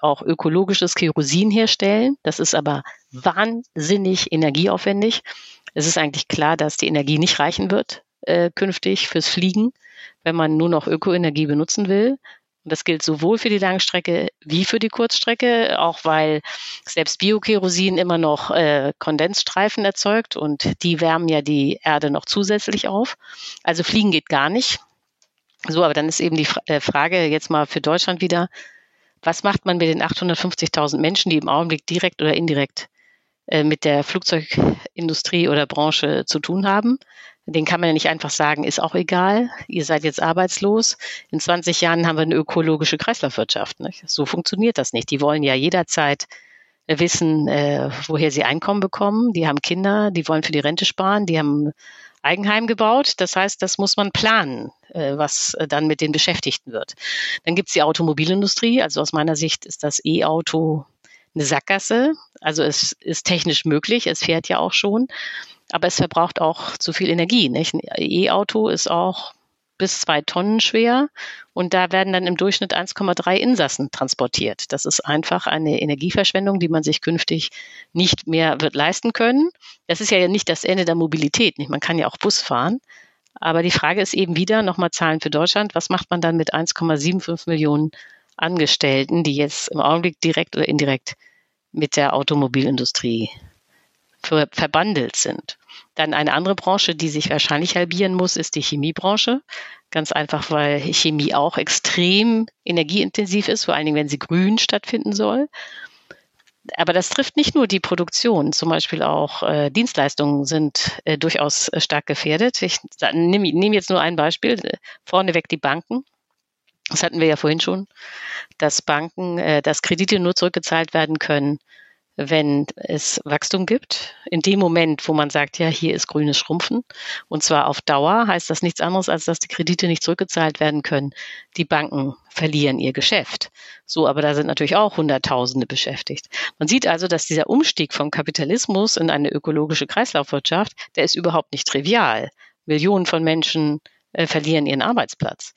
auch ökologisches Kerosin herstellen. Das ist aber wahnsinnig energieaufwendig. Es ist eigentlich klar, dass die Energie nicht reichen wird künftig fürs Fliegen, wenn man nur noch Ökoenergie benutzen will. Und das gilt sowohl für die Langstrecke wie für die Kurzstrecke, auch weil selbst Biokerosin immer noch äh, Kondensstreifen erzeugt und die wärmen ja die Erde noch zusätzlich auf. Also fliegen geht gar nicht. So, aber dann ist eben die äh, Frage jetzt mal für Deutschland wieder, was macht man mit den 850.000 Menschen, die im Augenblick direkt oder indirekt äh, mit der Flugzeugindustrie oder Branche zu tun haben? Den kann man ja nicht einfach sagen, ist auch egal, ihr seid jetzt arbeitslos. In 20 Jahren haben wir eine ökologische Kreislaufwirtschaft. Nicht? So funktioniert das nicht. Die wollen ja jederzeit wissen, äh, woher sie Einkommen bekommen. Die haben Kinder, die wollen für die Rente sparen, die haben Eigenheim gebaut. Das heißt, das muss man planen, äh, was dann mit den Beschäftigten wird. Dann gibt es die Automobilindustrie. Also aus meiner Sicht ist das E-Auto eine Sackgasse. Also es ist technisch möglich, es fährt ja auch schon aber es verbraucht auch zu viel Energie. Nicht? Ein E-Auto ist auch bis zwei Tonnen schwer und da werden dann im Durchschnitt 1,3 Insassen transportiert. Das ist einfach eine Energieverschwendung, die man sich künftig nicht mehr wird leisten können. Das ist ja nicht das Ende der Mobilität. Nicht? Man kann ja auch Bus fahren. Aber die Frage ist eben wieder, nochmal Zahlen für Deutschland, was macht man dann mit 1,75 Millionen Angestellten, die jetzt im Augenblick direkt oder indirekt mit der Automobilindustrie ver verbandelt sind. Dann eine andere Branche, die sich wahrscheinlich halbieren muss, ist die Chemiebranche. Ganz einfach, weil Chemie auch extrem energieintensiv ist, vor allen Dingen, wenn sie grün stattfinden soll. Aber das trifft nicht nur die Produktion, zum Beispiel auch äh, Dienstleistungen sind äh, durchaus äh, stark gefährdet. Ich nehme nehm jetzt nur ein Beispiel, vorneweg die Banken. Das hatten wir ja vorhin schon, dass Banken, äh, dass Kredite nur zurückgezahlt werden können, wenn es Wachstum gibt. In dem Moment, wo man sagt, ja, hier ist grünes Schrumpfen, und zwar auf Dauer, heißt das nichts anderes, als dass die Kredite nicht zurückgezahlt werden können. Die Banken verlieren ihr Geschäft. So, aber da sind natürlich auch Hunderttausende beschäftigt. Man sieht also, dass dieser Umstieg vom Kapitalismus in eine ökologische Kreislaufwirtschaft, der ist überhaupt nicht trivial. Millionen von Menschen äh, verlieren ihren Arbeitsplatz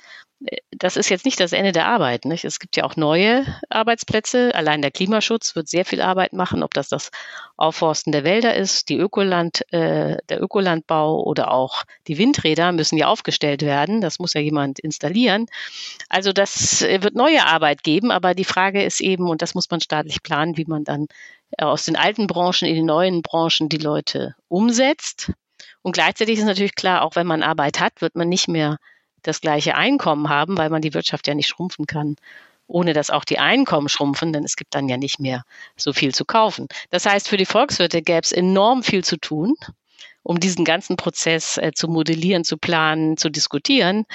das ist jetzt nicht das Ende der Arbeit. Nicht? Es gibt ja auch neue Arbeitsplätze. Allein der Klimaschutz wird sehr viel Arbeit machen, ob das das Aufforsten der Wälder ist, die Ökoland, äh, der Ökolandbau oder auch die Windräder müssen ja aufgestellt werden. Das muss ja jemand installieren. Also das wird neue Arbeit geben, aber die Frage ist eben, und das muss man staatlich planen, wie man dann aus den alten Branchen in die neuen Branchen die Leute umsetzt. Und gleichzeitig ist natürlich klar, auch wenn man Arbeit hat, wird man nicht mehr das gleiche Einkommen haben, weil man die Wirtschaft ja nicht schrumpfen kann, ohne dass auch die Einkommen schrumpfen, denn es gibt dann ja nicht mehr so viel zu kaufen. Das heißt, für die Volkswirte gäbe es enorm viel zu tun. um diesen ganzen Prozess äh, zu modellieren, zu planen, zu diskutieren.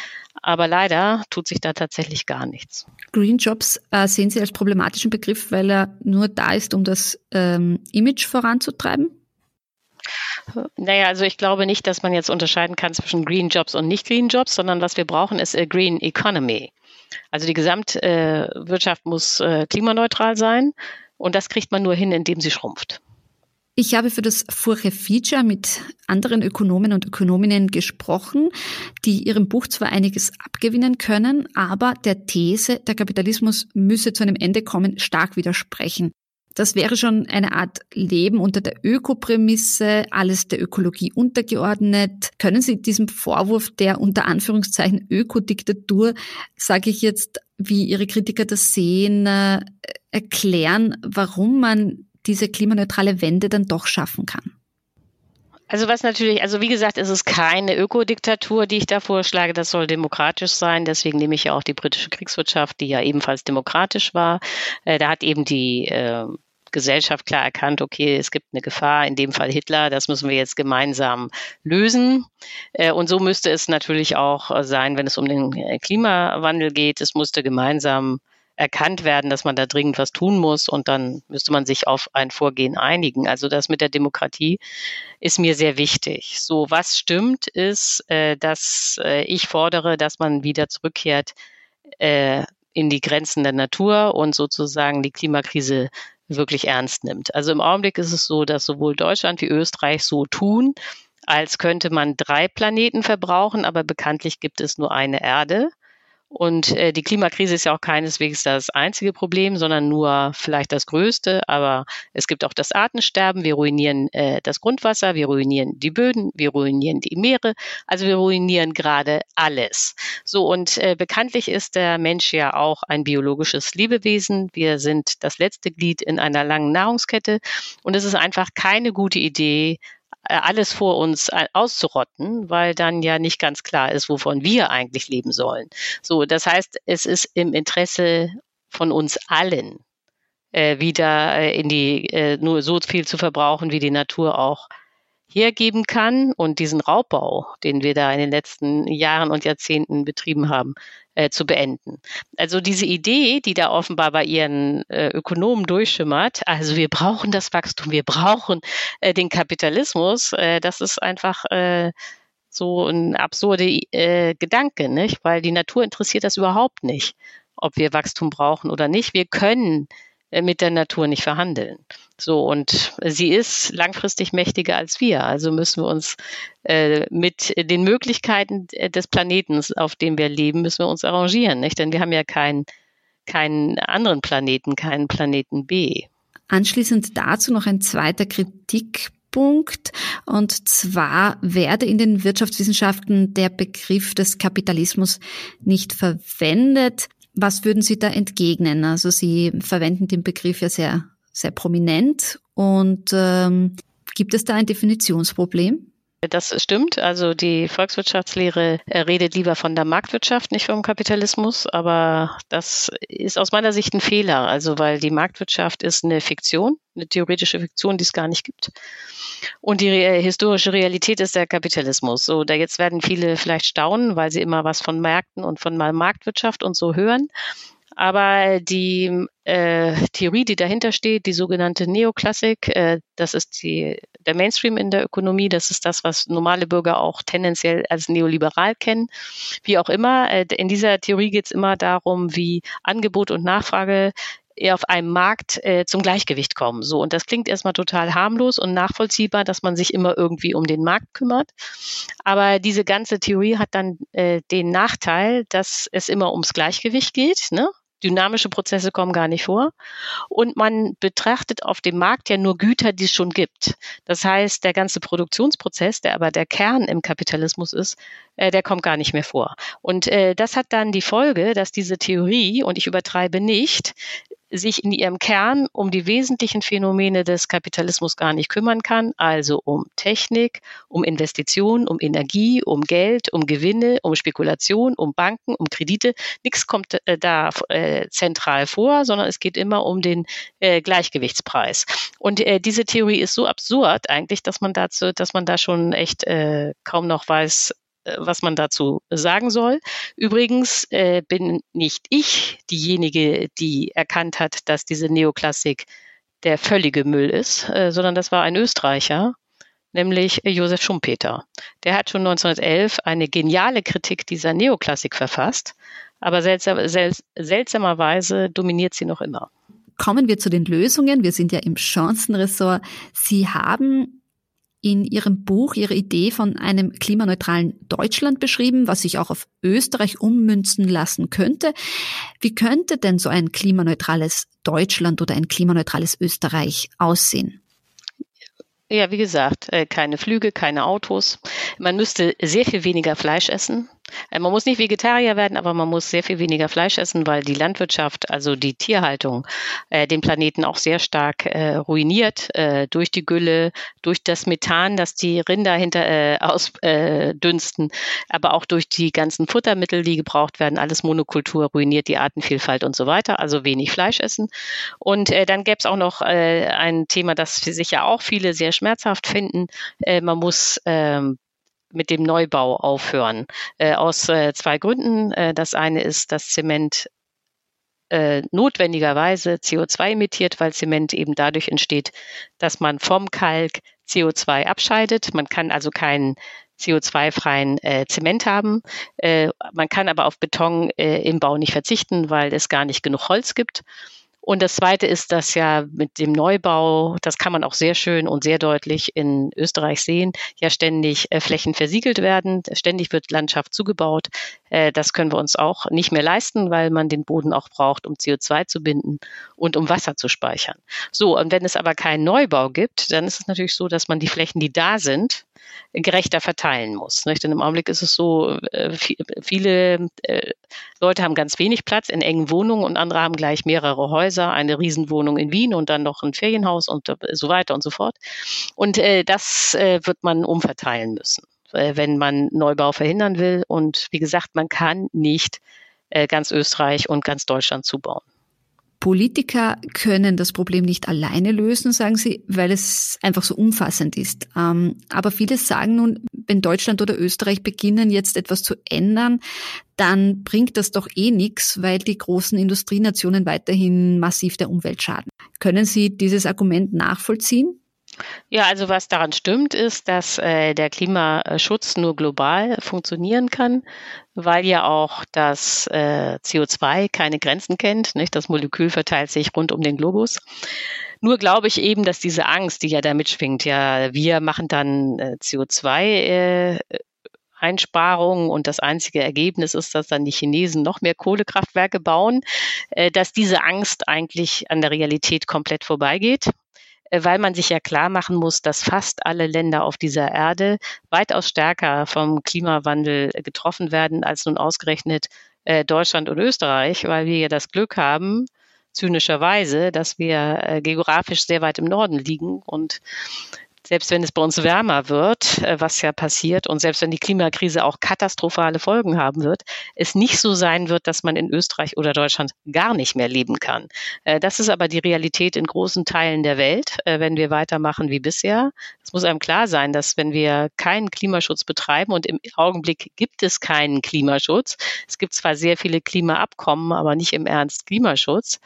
Aber leider tut sich da tatsächlich gar nichts. Green Jobs äh, sehen Sie als problematischen Begriff, weil er nur da ist, um das ähm, Image voranzutreiben? Naja, also ich glaube nicht, dass man jetzt unterscheiden kann zwischen Green Jobs und nicht Green Jobs, sondern was wir brauchen, ist a Green Economy. Also die Gesamtwirtschaft äh, muss äh, klimaneutral sein und das kriegt man nur hin, indem sie schrumpft. Ich habe für das Furche Feature mit anderen Ökonomen und Ökonominnen gesprochen, die ihrem Buch zwar einiges abgewinnen können, aber der These, der Kapitalismus müsse zu einem Ende kommen, stark widersprechen. Das wäre schon eine Art Leben unter der Ökoprämisse, alles der Ökologie untergeordnet. Können Sie diesem Vorwurf der unter Anführungszeichen Ökodiktatur, sage ich jetzt, wie Ihre Kritiker das sehen, äh, erklären, warum man diese klimaneutrale Wende dann doch schaffen kann? Also was natürlich, also wie gesagt, es ist keine Ökodiktatur, die ich da vorschlage. Das soll demokratisch sein. Deswegen nehme ich ja auch die britische Kriegswirtschaft, die ja ebenfalls demokratisch war. Äh, da hat eben die äh, Gesellschaft klar erkannt, okay, es gibt eine Gefahr, in dem Fall Hitler, das müssen wir jetzt gemeinsam lösen. Äh, und so müsste es natürlich auch sein, wenn es um den äh, Klimawandel geht. Es musste gemeinsam erkannt werden, dass man da dringend was tun muss und dann müsste man sich auf ein Vorgehen einigen. Also das mit der Demokratie ist mir sehr wichtig. So, was stimmt, ist, äh, dass äh, ich fordere, dass man wieder zurückkehrt äh, in die Grenzen der Natur und sozusagen die Klimakrise wirklich ernst nimmt. Also im Augenblick ist es so, dass sowohl Deutschland wie Österreich so tun, als könnte man drei Planeten verbrauchen, aber bekanntlich gibt es nur eine Erde. Und äh, die Klimakrise ist ja auch keineswegs das einzige Problem, sondern nur vielleicht das größte. Aber es gibt auch das Artensterben. Wir ruinieren äh, das Grundwasser, wir ruinieren die Böden, wir ruinieren die Meere. Also wir ruinieren gerade alles. So und äh, bekanntlich ist der Mensch ja auch ein biologisches Lebewesen. Wir sind das letzte Glied in einer langen Nahrungskette. Und es ist einfach keine gute Idee, alles vor uns äh, auszurotten, weil dann ja nicht ganz klar ist, wovon wir eigentlich leben sollen. So, das heißt, es ist im Interesse von uns allen, äh, wieder äh, in die äh, nur so viel zu verbrauchen, wie die Natur auch hergeben kann und diesen Raubbau, den wir da in den letzten Jahren und Jahrzehnten betrieben haben, äh, zu beenden. Also diese Idee, die da offenbar bei ihren äh, Ökonomen durchschimmert, also wir brauchen das Wachstum, wir brauchen äh, den Kapitalismus, äh, das ist einfach äh, so ein absurde äh, Gedanke, nicht? Weil die Natur interessiert das überhaupt nicht, ob wir Wachstum brauchen oder nicht. Wir können mit der Natur nicht verhandeln. So, und sie ist langfristig mächtiger als wir. Also müssen wir uns äh, mit den Möglichkeiten äh, des Planeten, auf dem wir leben, müssen wir uns arrangieren. Nicht? Denn wir haben ja keinen keinen anderen Planeten, keinen Planeten B. Anschließend dazu noch ein zweiter Kritikpunkt. Und zwar werde in den Wirtschaftswissenschaften der Begriff des Kapitalismus nicht verwendet. Was würden Sie da entgegnen? Also Sie verwenden den Begriff ja sehr, sehr prominent und ähm, gibt es da ein Definitionsproblem? Das stimmt. Also die Volkswirtschaftslehre redet lieber von der Marktwirtschaft, nicht vom Kapitalismus. Aber das ist aus meiner Sicht ein Fehler. Also weil die Marktwirtschaft ist eine Fiktion, eine theoretische Fiktion, die es gar nicht gibt. Und die äh, historische Realität ist der Kapitalismus. So, da jetzt werden viele vielleicht staunen, weil sie immer was von Märkten und von Marktwirtschaft und so hören. Aber die äh, Theorie, die dahinter steht, die sogenannte Neoklassik, äh, das ist die, der Mainstream in der Ökonomie, das ist das, was normale Bürger auch tendenziell als neoliberal kennen. Wie auch immer, äh, in dieser Theorie geht es immer darum, wie Angebot und Nachfrage auf einem Markt äh, zum Gleichgewicht kommen. So und das klingt erstmal total harmlos und nachvollziehbar, dass man sich immer irgendwie um den Markt kümmert. Aber diese ganze Theorie hat dann äh, den Nachteil, dass es immer ums Gleichgewicht geht. Ne? Dynamische Prozesse kommen gar nicht vor. Und man betrachtet auf dem Markt ja nur Güter, die es schon gibt. Das heißt, der ganze Produktionsprozess, der aber der Kern im Kapitalismus ist, äh, der kommt gar nicht mehr vor. Und äh, das hat dann die Folge, dass diese Theorie, und ich übertreibe nicht, sich in ihrem Kern um die wesentlichen Phänomene des Kapitalismus gar nicht kümmern kann, also um Technik, um Investitionen, um Energie, um Geld, um Gewinne, um Spekulation, um Banken, um Kredite. Nichts kommt äh, da äh, zentral vor, sondern es geht immer um den äh, Gleichgewichtspreis. Und äh, diese Theorie ist so absurd eigentlich, dass man dazu, dass man da schon echt äh, kaum noch weiß, was man dazu sagen soll. Übrigens äh, bin nicht ich diejenige, die erkannt hat, dass diese Neoklassik der völlige Müll ist, äh, sondern das war ein Österreicher, nämlich Josef Schumpeter. Der hat schon 1911 eine geniale Kritik dieser Neoklassik verfasst, aber seltsam, sel seltsamerweise dominiert sie noch immer. Kommen wir zu den Lösungen. Wir sind ja im Chancenressort. Sie haben in Ihrem Buch Ihre Idee von einem klimaneutralen Deutschland beschrieben, was sich auch auf Österreich ummünzen lassen könnte. Wie könnte denn so ein klimaneutrales Deutschland oder ein klimaneutrales Österreich aussehen? Ja, wie gesagt, äh, keine Flüge, keine Autos. Man müsste sehr viel weniger Fleisch essen. Äh, man muss nicht Vegetarier werden, aber man muss sehr viel weniger Fleisch essen, weil die Landwirtschaft, also die Tierhaltung, äh, den Planeten auch sehr stark äh, ruiniert äh, durch die Gülle, durch das Methan, das die Rinder hinter äh, ausdünsten, äh, aber auch durch die ganzen Futtermittel, die gebraucht werden. Alles Monokultur ruiniert die Artenvielfalt und so weiter. Also wenig Fleisch essen. Und äh, dann gäbe es auch noch äh, ein Thema, das sicher auch viele sehr schmerzhaft finden. Äh, man muss ähm, mit dem Neubau aufhören. Äh, aus äh, zwei Gründen. Äh, das eine ist, dass Zement äh, notwendigerweise CO2 emittiert, weil Zement eben dadurch entsteht, dass man vom Kalk CO2 abscheidet. Man kann also keinen CO2-freien äh, Zement haben. Äh, man kann aber auf Beton äh, im Bau nicht verzichten, weil es gar nicht genug Holz gibt. Und das Zweite ist, dass ja mit dem Neubau, das kann man auch sehr schön und sehr deutlich in Österreich sehen, ja ständig äh, Flächen versiegelt werden, ständig wird Landschaft zugebaut. Äh, das können wir uns auch nicht mehr leisten, weil man den Boden auch braucht, um CO2 zu binden und um Wasser zu speichern. So, und wenn es aber keinen Neubau gibt, dann ist es natürlich so, dass man die Flächen, die da sind, gerechter verteilen muss. Nicht? Denn im Augenblick ist es so, äh, viele äh, Leute haben ganz wenig Platz in engen Wohnungen und andere haben gleich mehrere Häuser, eine Riesenwohnung in Wien und dann noch ein Ferienhaus und so weiter und so fort. Und das wird man umverteilen müssen, wenn man Neubau verhindern will. Und wie gesagt, man kann nicht ganz Österreich und ganz Deutschland zubauen. Politiker können das Problem nicht alleine lösen, sagen sie, weil es einfach so umfassend ist. Ähm, aber viele sagen nun, wenn Deutschland oder Österreich beginnen, jetzt etwas zu ändern, dann bringt das doch eh nichts, weil die großen Industrienationen weiterhin massiv der Umwelt schaden. Können Sie dieses Argument nachvollziehen? Ja, also was daran stimmt, ist, dass äh, der Klimaschutz nur global funktionieren kann, weil ja auch das äh, CO2 keine Grenzen kennt. Nicht? Das Molekül verteilt sich rund um den Globus. Nur glaube ich eben, dass diese Angst, die ja da mitschwingt, ja, wir machen dann äh, CO2 äh, Einsparungen und das einzige Ergebnis ist, dass dann die Chinesen noch mehr Kohlekraftwerke bauen, äh, dass diese Angst eigentlich an der Realität komplett vorbeigeht. Äh, weil man sich ja klar machen muss, dass fast alle Länder auf dieser Erde weitaus stärker vom Klimawandel getroffen werden als nun ausgerechnet äh, Deutschland und Österreich, weil wir ja das Glück haben, zynischerweise, dass wir äh, geografisch sehr weit im Norden liegen und selbst wenn es bei uns wärmer wird, äh, was ja passiert, und selbst wenn die Klimakrise auch katastrophale Folgen haben wird, es nicht so sein wird, dass man in Österreich oder Deutschland gar nicht mehr leben kann. Äh, das ist aber die Realität in großen Teilen der Welt, äh, wenn wir weitermachen wie bisher. Es muss einem klar sein, dass wenn wir keinen Klimaschutz betreiben, und im Augenblick gibt es keinen Klimaschutz, es gibt zwar sehr viele Klimaabkommen, aber nicht im Ernst Klimaschutz,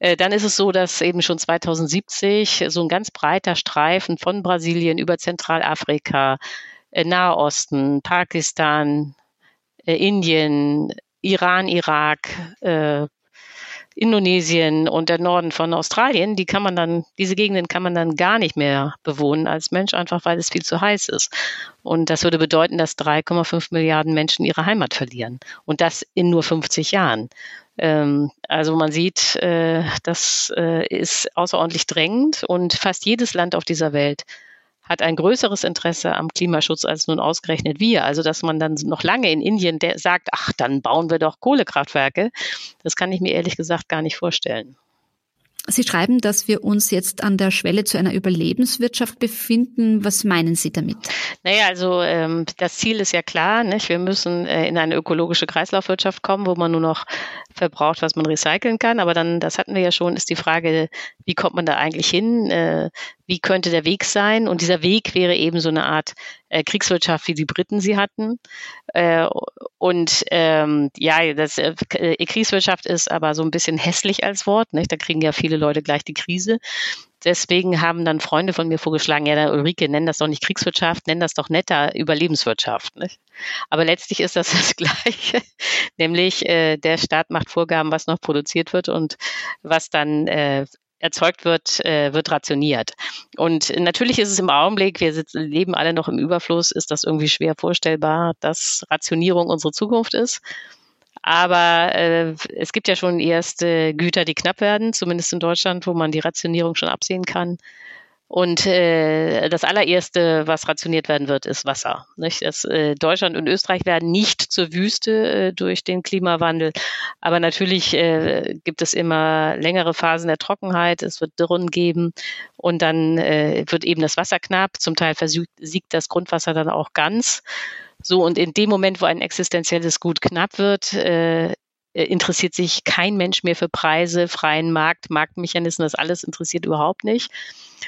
dann ist es so, dass eben schon 2070 so ein ganz breiter Streifen von Brasilien über Zentralafrika, äh, Nahosten, Pakistan, äh, Indien, Iran, Irak, Indonesien und der Norden von Australien, die kann man dann, diese Gegenden kann man dann gar nicht mehr bewohnen als Mensch, einfach weil es viel zu heiß ist. Und das würde bedeuten, dass 3,5 Milliarden Menschen ihre Heimat verlieren. Und das in nur 50 Jahren. Ähm, also man sieht, äh, das äh, ist außerordentlich drängend und fast jedes Land auf dieser Welt hat ein größeres Interesse am Klimaschutz als nun ausgerechnet wir. Also dass man dann noch lange in Indien sagt, ach, dann bauen wir doch Kohlekraftwerke, das kann ich mir ehrlich gesagt gar nicht vorstellen. Sie schreiben, dass wir uns jetzt an der Schwelle zu einer Überlebenswirtschaft befinden. Was meinen Sie damit? Naja, also ähm, das Ziel ist ja klar. Nicht? Wir müssen äh, in eine ökologische Kreislaufwirtschaft kommen, wo man nur noch verbraucht, was man recyceln kann. Aber dann, das hatten wir ja schon, ist die Frage, wie kommt man da eigentlich hin? Äh, wie könnte der Weg sein? Und dieser Weg wäre eben so eine Art äh, Kriegswirtschaft, wie die Briten sie hatten. Äh, und ähm, ja, das äh, Kriegswirtschaft ist aber so ein bisschen hässlich als Wort. Nicht? Da kriegen ja viele Leute gleich die Krise. Deswegen haben dann Freunde von mir vorgeschlagen, ja, Ulrike, nenn das doch nicht Kriegswirtschaft, nenn das doch netter Überlebenswirtschaft. Nicht? Aber letztlich ist das das Gleiche, nämlich äh, der Staat macht Vorgaben, was noch produziert wird und was dann äh, erzeugt wird, äh, wird rationiert. Und natürlich ist es im Augenblick, wir sitzen, leben alle noch im Überfluss, ist das irgendwie schwer vorstellbar, dass Rationierung unsere Zukunft ist. Aber äh, es gibt ja schon erste Güter, die knapp werden, zumindest in Deutschland, wo man die Rationierung schon absehen kann. Und äh, das allererste, was rationiert werden wird, ist Wasser. Nicht? Das, äh, Deutschland und Österreich werden nicht zur Wüste äh, durch den Klimawandel. Aber natürlich äh, gibt es immer längere Phasen der Trockenheit. Es wird Dürren geben und dann äh, wird eben das Wasser knapp. Zum Teil versiegt das Grundwasser dann auch ganz. So, und in dem Moment, wo ein existenzielles Gut knapp wird, äh, interessiert sich kein Mensch mehr für Preise, freien Markt, Marktmechanismen, das alles interessiert überhaupt nicht,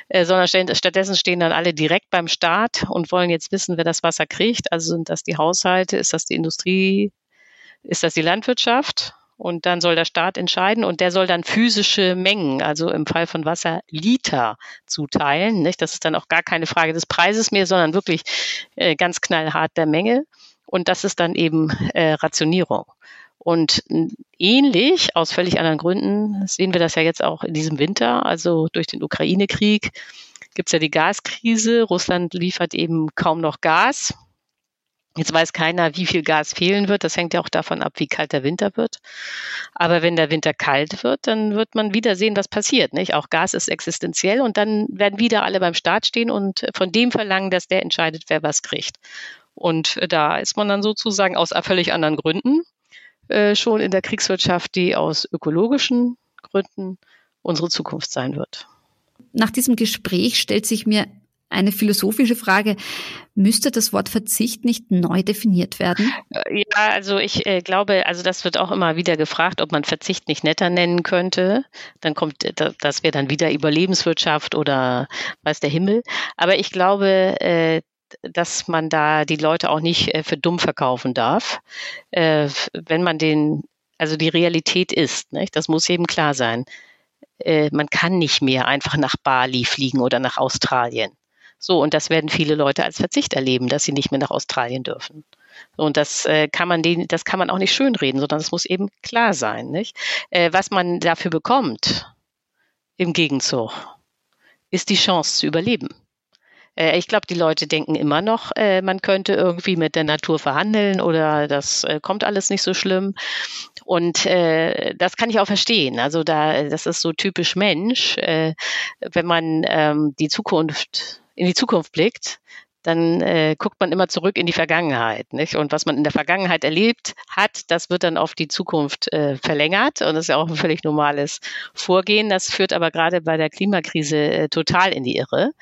äh, sondern stattdessen stehen dann alle direkt beim Staat und wollen jetzt wissen, wer das Wasser kriegt. Also sind das die Haushalte, ist das die Industrie, ist das die Landwirtschaft? Und dann soll der Staat entscheiden und der soll dann physische Mengen, also im Fall von Wasser Liter zuteilen. Nicht? Das ist dann auch gar keine Frage des Preises mehr, sondern wirklich äh, ganz knallhart der Menge. Und das ist dann eben äh, Rationierung. Und ähnlich, aus völlig anderen Gründen, sehen wir das ja jetzt auch in diesem Winter, also durch den Ukraine-Krieg gibt es ja die Gaskrise. Russland liefert eben kaum noch Gas. Jetzt weiß keiner, wie viel Gas fehlen wird. Das hängt ja auch davon ab, wie kalt der Winter wird. Aber wenn der Winter kalt wird, dann wird man wieder sehen, was passiert. Nicht? Auch Gas ist existenziell und dann werden wieder alle beim Staat stehen und von dem verlangen, dass der entscheidet, wer was kriegt. Und da ist man dann sozusagen aus völlig anderen Gründen äh, schon in der Kriegswirtschaft, die aus ökologischen Gründen unsere Zukunft sein wird. Nach diesem Gespräch stellt sich mir eine philosophische Frage. Müsste das Wort Verzicht nicht neu definiert werden? Äh, ja, also ich äh, glaube, also das wird auch immer wieder gefragt, ob man Verzicht nicht netter nennen könnte. Dann kommt, äh, das wäre dann wieder Überlebenswirtschaft oder weiß der Himmel. Aber ich glaube, äh, dass man da die Leute auch nicht äh, für dumm verkaufen darf. Äh, wenn man den, also die Realität ist, nicht? das muss eben klar sein. Äh, man kann nicht mehr einfach nach Bali fliegen oder nach Australien. So, und das werden viele Leute als Verzicht erleben, dass sie nicht mehr nach Australien dürfen. Und das äh, kann man den, das kann man auch nicht schönreden, sondern es muss eben klar sein, nicht? Äh, was man dafür bekommt im Gegenzug, ist die Chance zu überleben. Äh, ich glaube, die Leute denken immer noch, äh, man könnte irgendwie mit der Natur verhandeln oder das äh, kommt alles nicht so schlimm. Und äh, das kann ich auch verstehen. Also da, das ist so typisch Mensch. Äh, wenn man ähm, die Zukunft in die Zukunft blickt, dann äh, guckt man immer zurück in die Vergangenheit. Nicht? Und was man in der Vergangenheit erlebt hat, das wird dann auf die Zukunft äh, verlängert. Und das ist ja auch ein völlig normales Vorgehen. Das führt aber gerade bei der Klimakrise äh, total in die Irre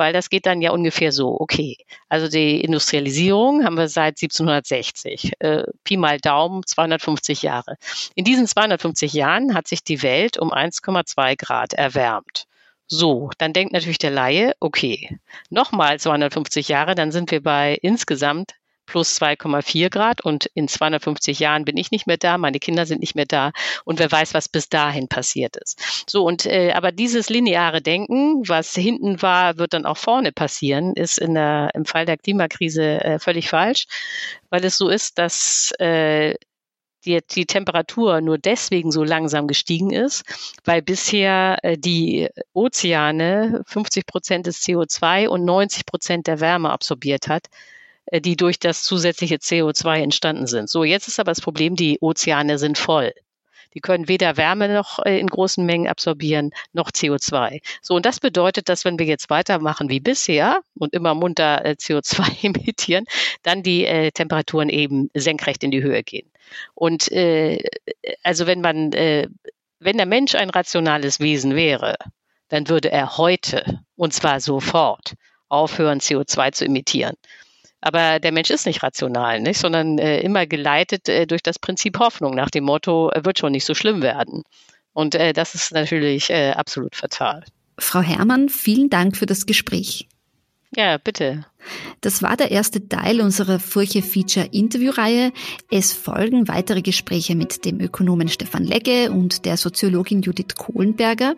weil das geht dann ja ungefähr so, okay, also die Industrialisierung haben wir seit 1760, äh, Pi mal Daumen 250 Jahre. In diesen 250 Jahren hat sich die Welt um 1,2 Grad erwärmt. So, dann denkt natürlich der Laie, okay, nochmal 250 Jahre, dann sind wir bei insgesamt plus 2,4 Grad und in 250 Jahren bin ich nicht mehr da, meine Kinder sind nicht mehr da und wer weiß, was bis dahin passiert ist. So und äh, aber dieses lineare Denken, was hinten war, wird dann auch vorne passieren, ist in der im Fall der Klimakrise äh, völlig falsch, weil es so ist, dass äh, die, die Temperatur nur deswegen so langsam gestiegen ist, weil bisher äh, die Ozeane 50 Prozent des CO2 und 90 Prozent der Wärme absorbiert hat. Äh, die durch das zusätzliche CO2 entstanden sind. So, jetzt ist aber das Problem, die Ozeane sind voll. Die können weder Wärme noch äh, in großen Mengen absorbieren, noch CO2. So, und das bedeutet, dass wenn wir jetzt weitermachen wie bisher und immer munter äh, CO2 emittieren, dann die äh, Temperaturen eben senkrecht in die Höhe gehen. Und äh, also wenn man äh, Wenn der Mensch ein rationales Wesen wäre, dann würde er heute, und zwar sofort, aufhören, CO2 zu emittieren. Aber der Mensch ist nicht rational, nicht? sondern äh, immer geleitet äh, durch das Prinzip Hoffnung nach dem Motto, wird schon nicht so schlimm werden. Und äh, das ist natürlich äh, absolut fatal. Frau Herrmann, vielen Dank für das Gespräch. Ja, bitte. Das war der erste Teil unserer Furche Feature Interviewreihe. Es folgen weitere Gespräche mit dem Ökonomen Stefan Legge und der Soziologin Judith Kohlenberger.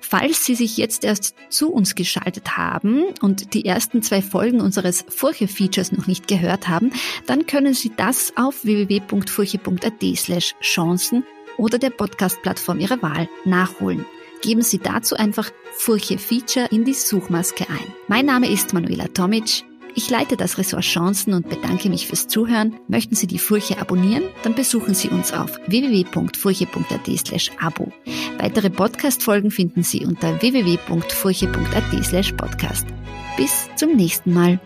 Falls Sie sich jetzt erst zu uns geschaltet haben und die ersten zwei Folgen unseres Furche-Features noch nicht gehört haben, dann können Sie das auf www.furche.at slash Chancen oder der Podcast-Plattform Ihrer Wahl nachholen. Geben Sie dazu einfach Furche Feature in die Suchmaske ein. Mein Name ist Manuela Tomic. Ich leite das Ressort Chancen und bedanke mich fürs Zuhören. Möchten Sie die Furche abonnieren? Dann besuchen Sie uns auf www.furche.at slash abo. Weitere Podcast-Folgen finden Sie unter www.furche.at slash podcast. Bis zum nächsten Mal.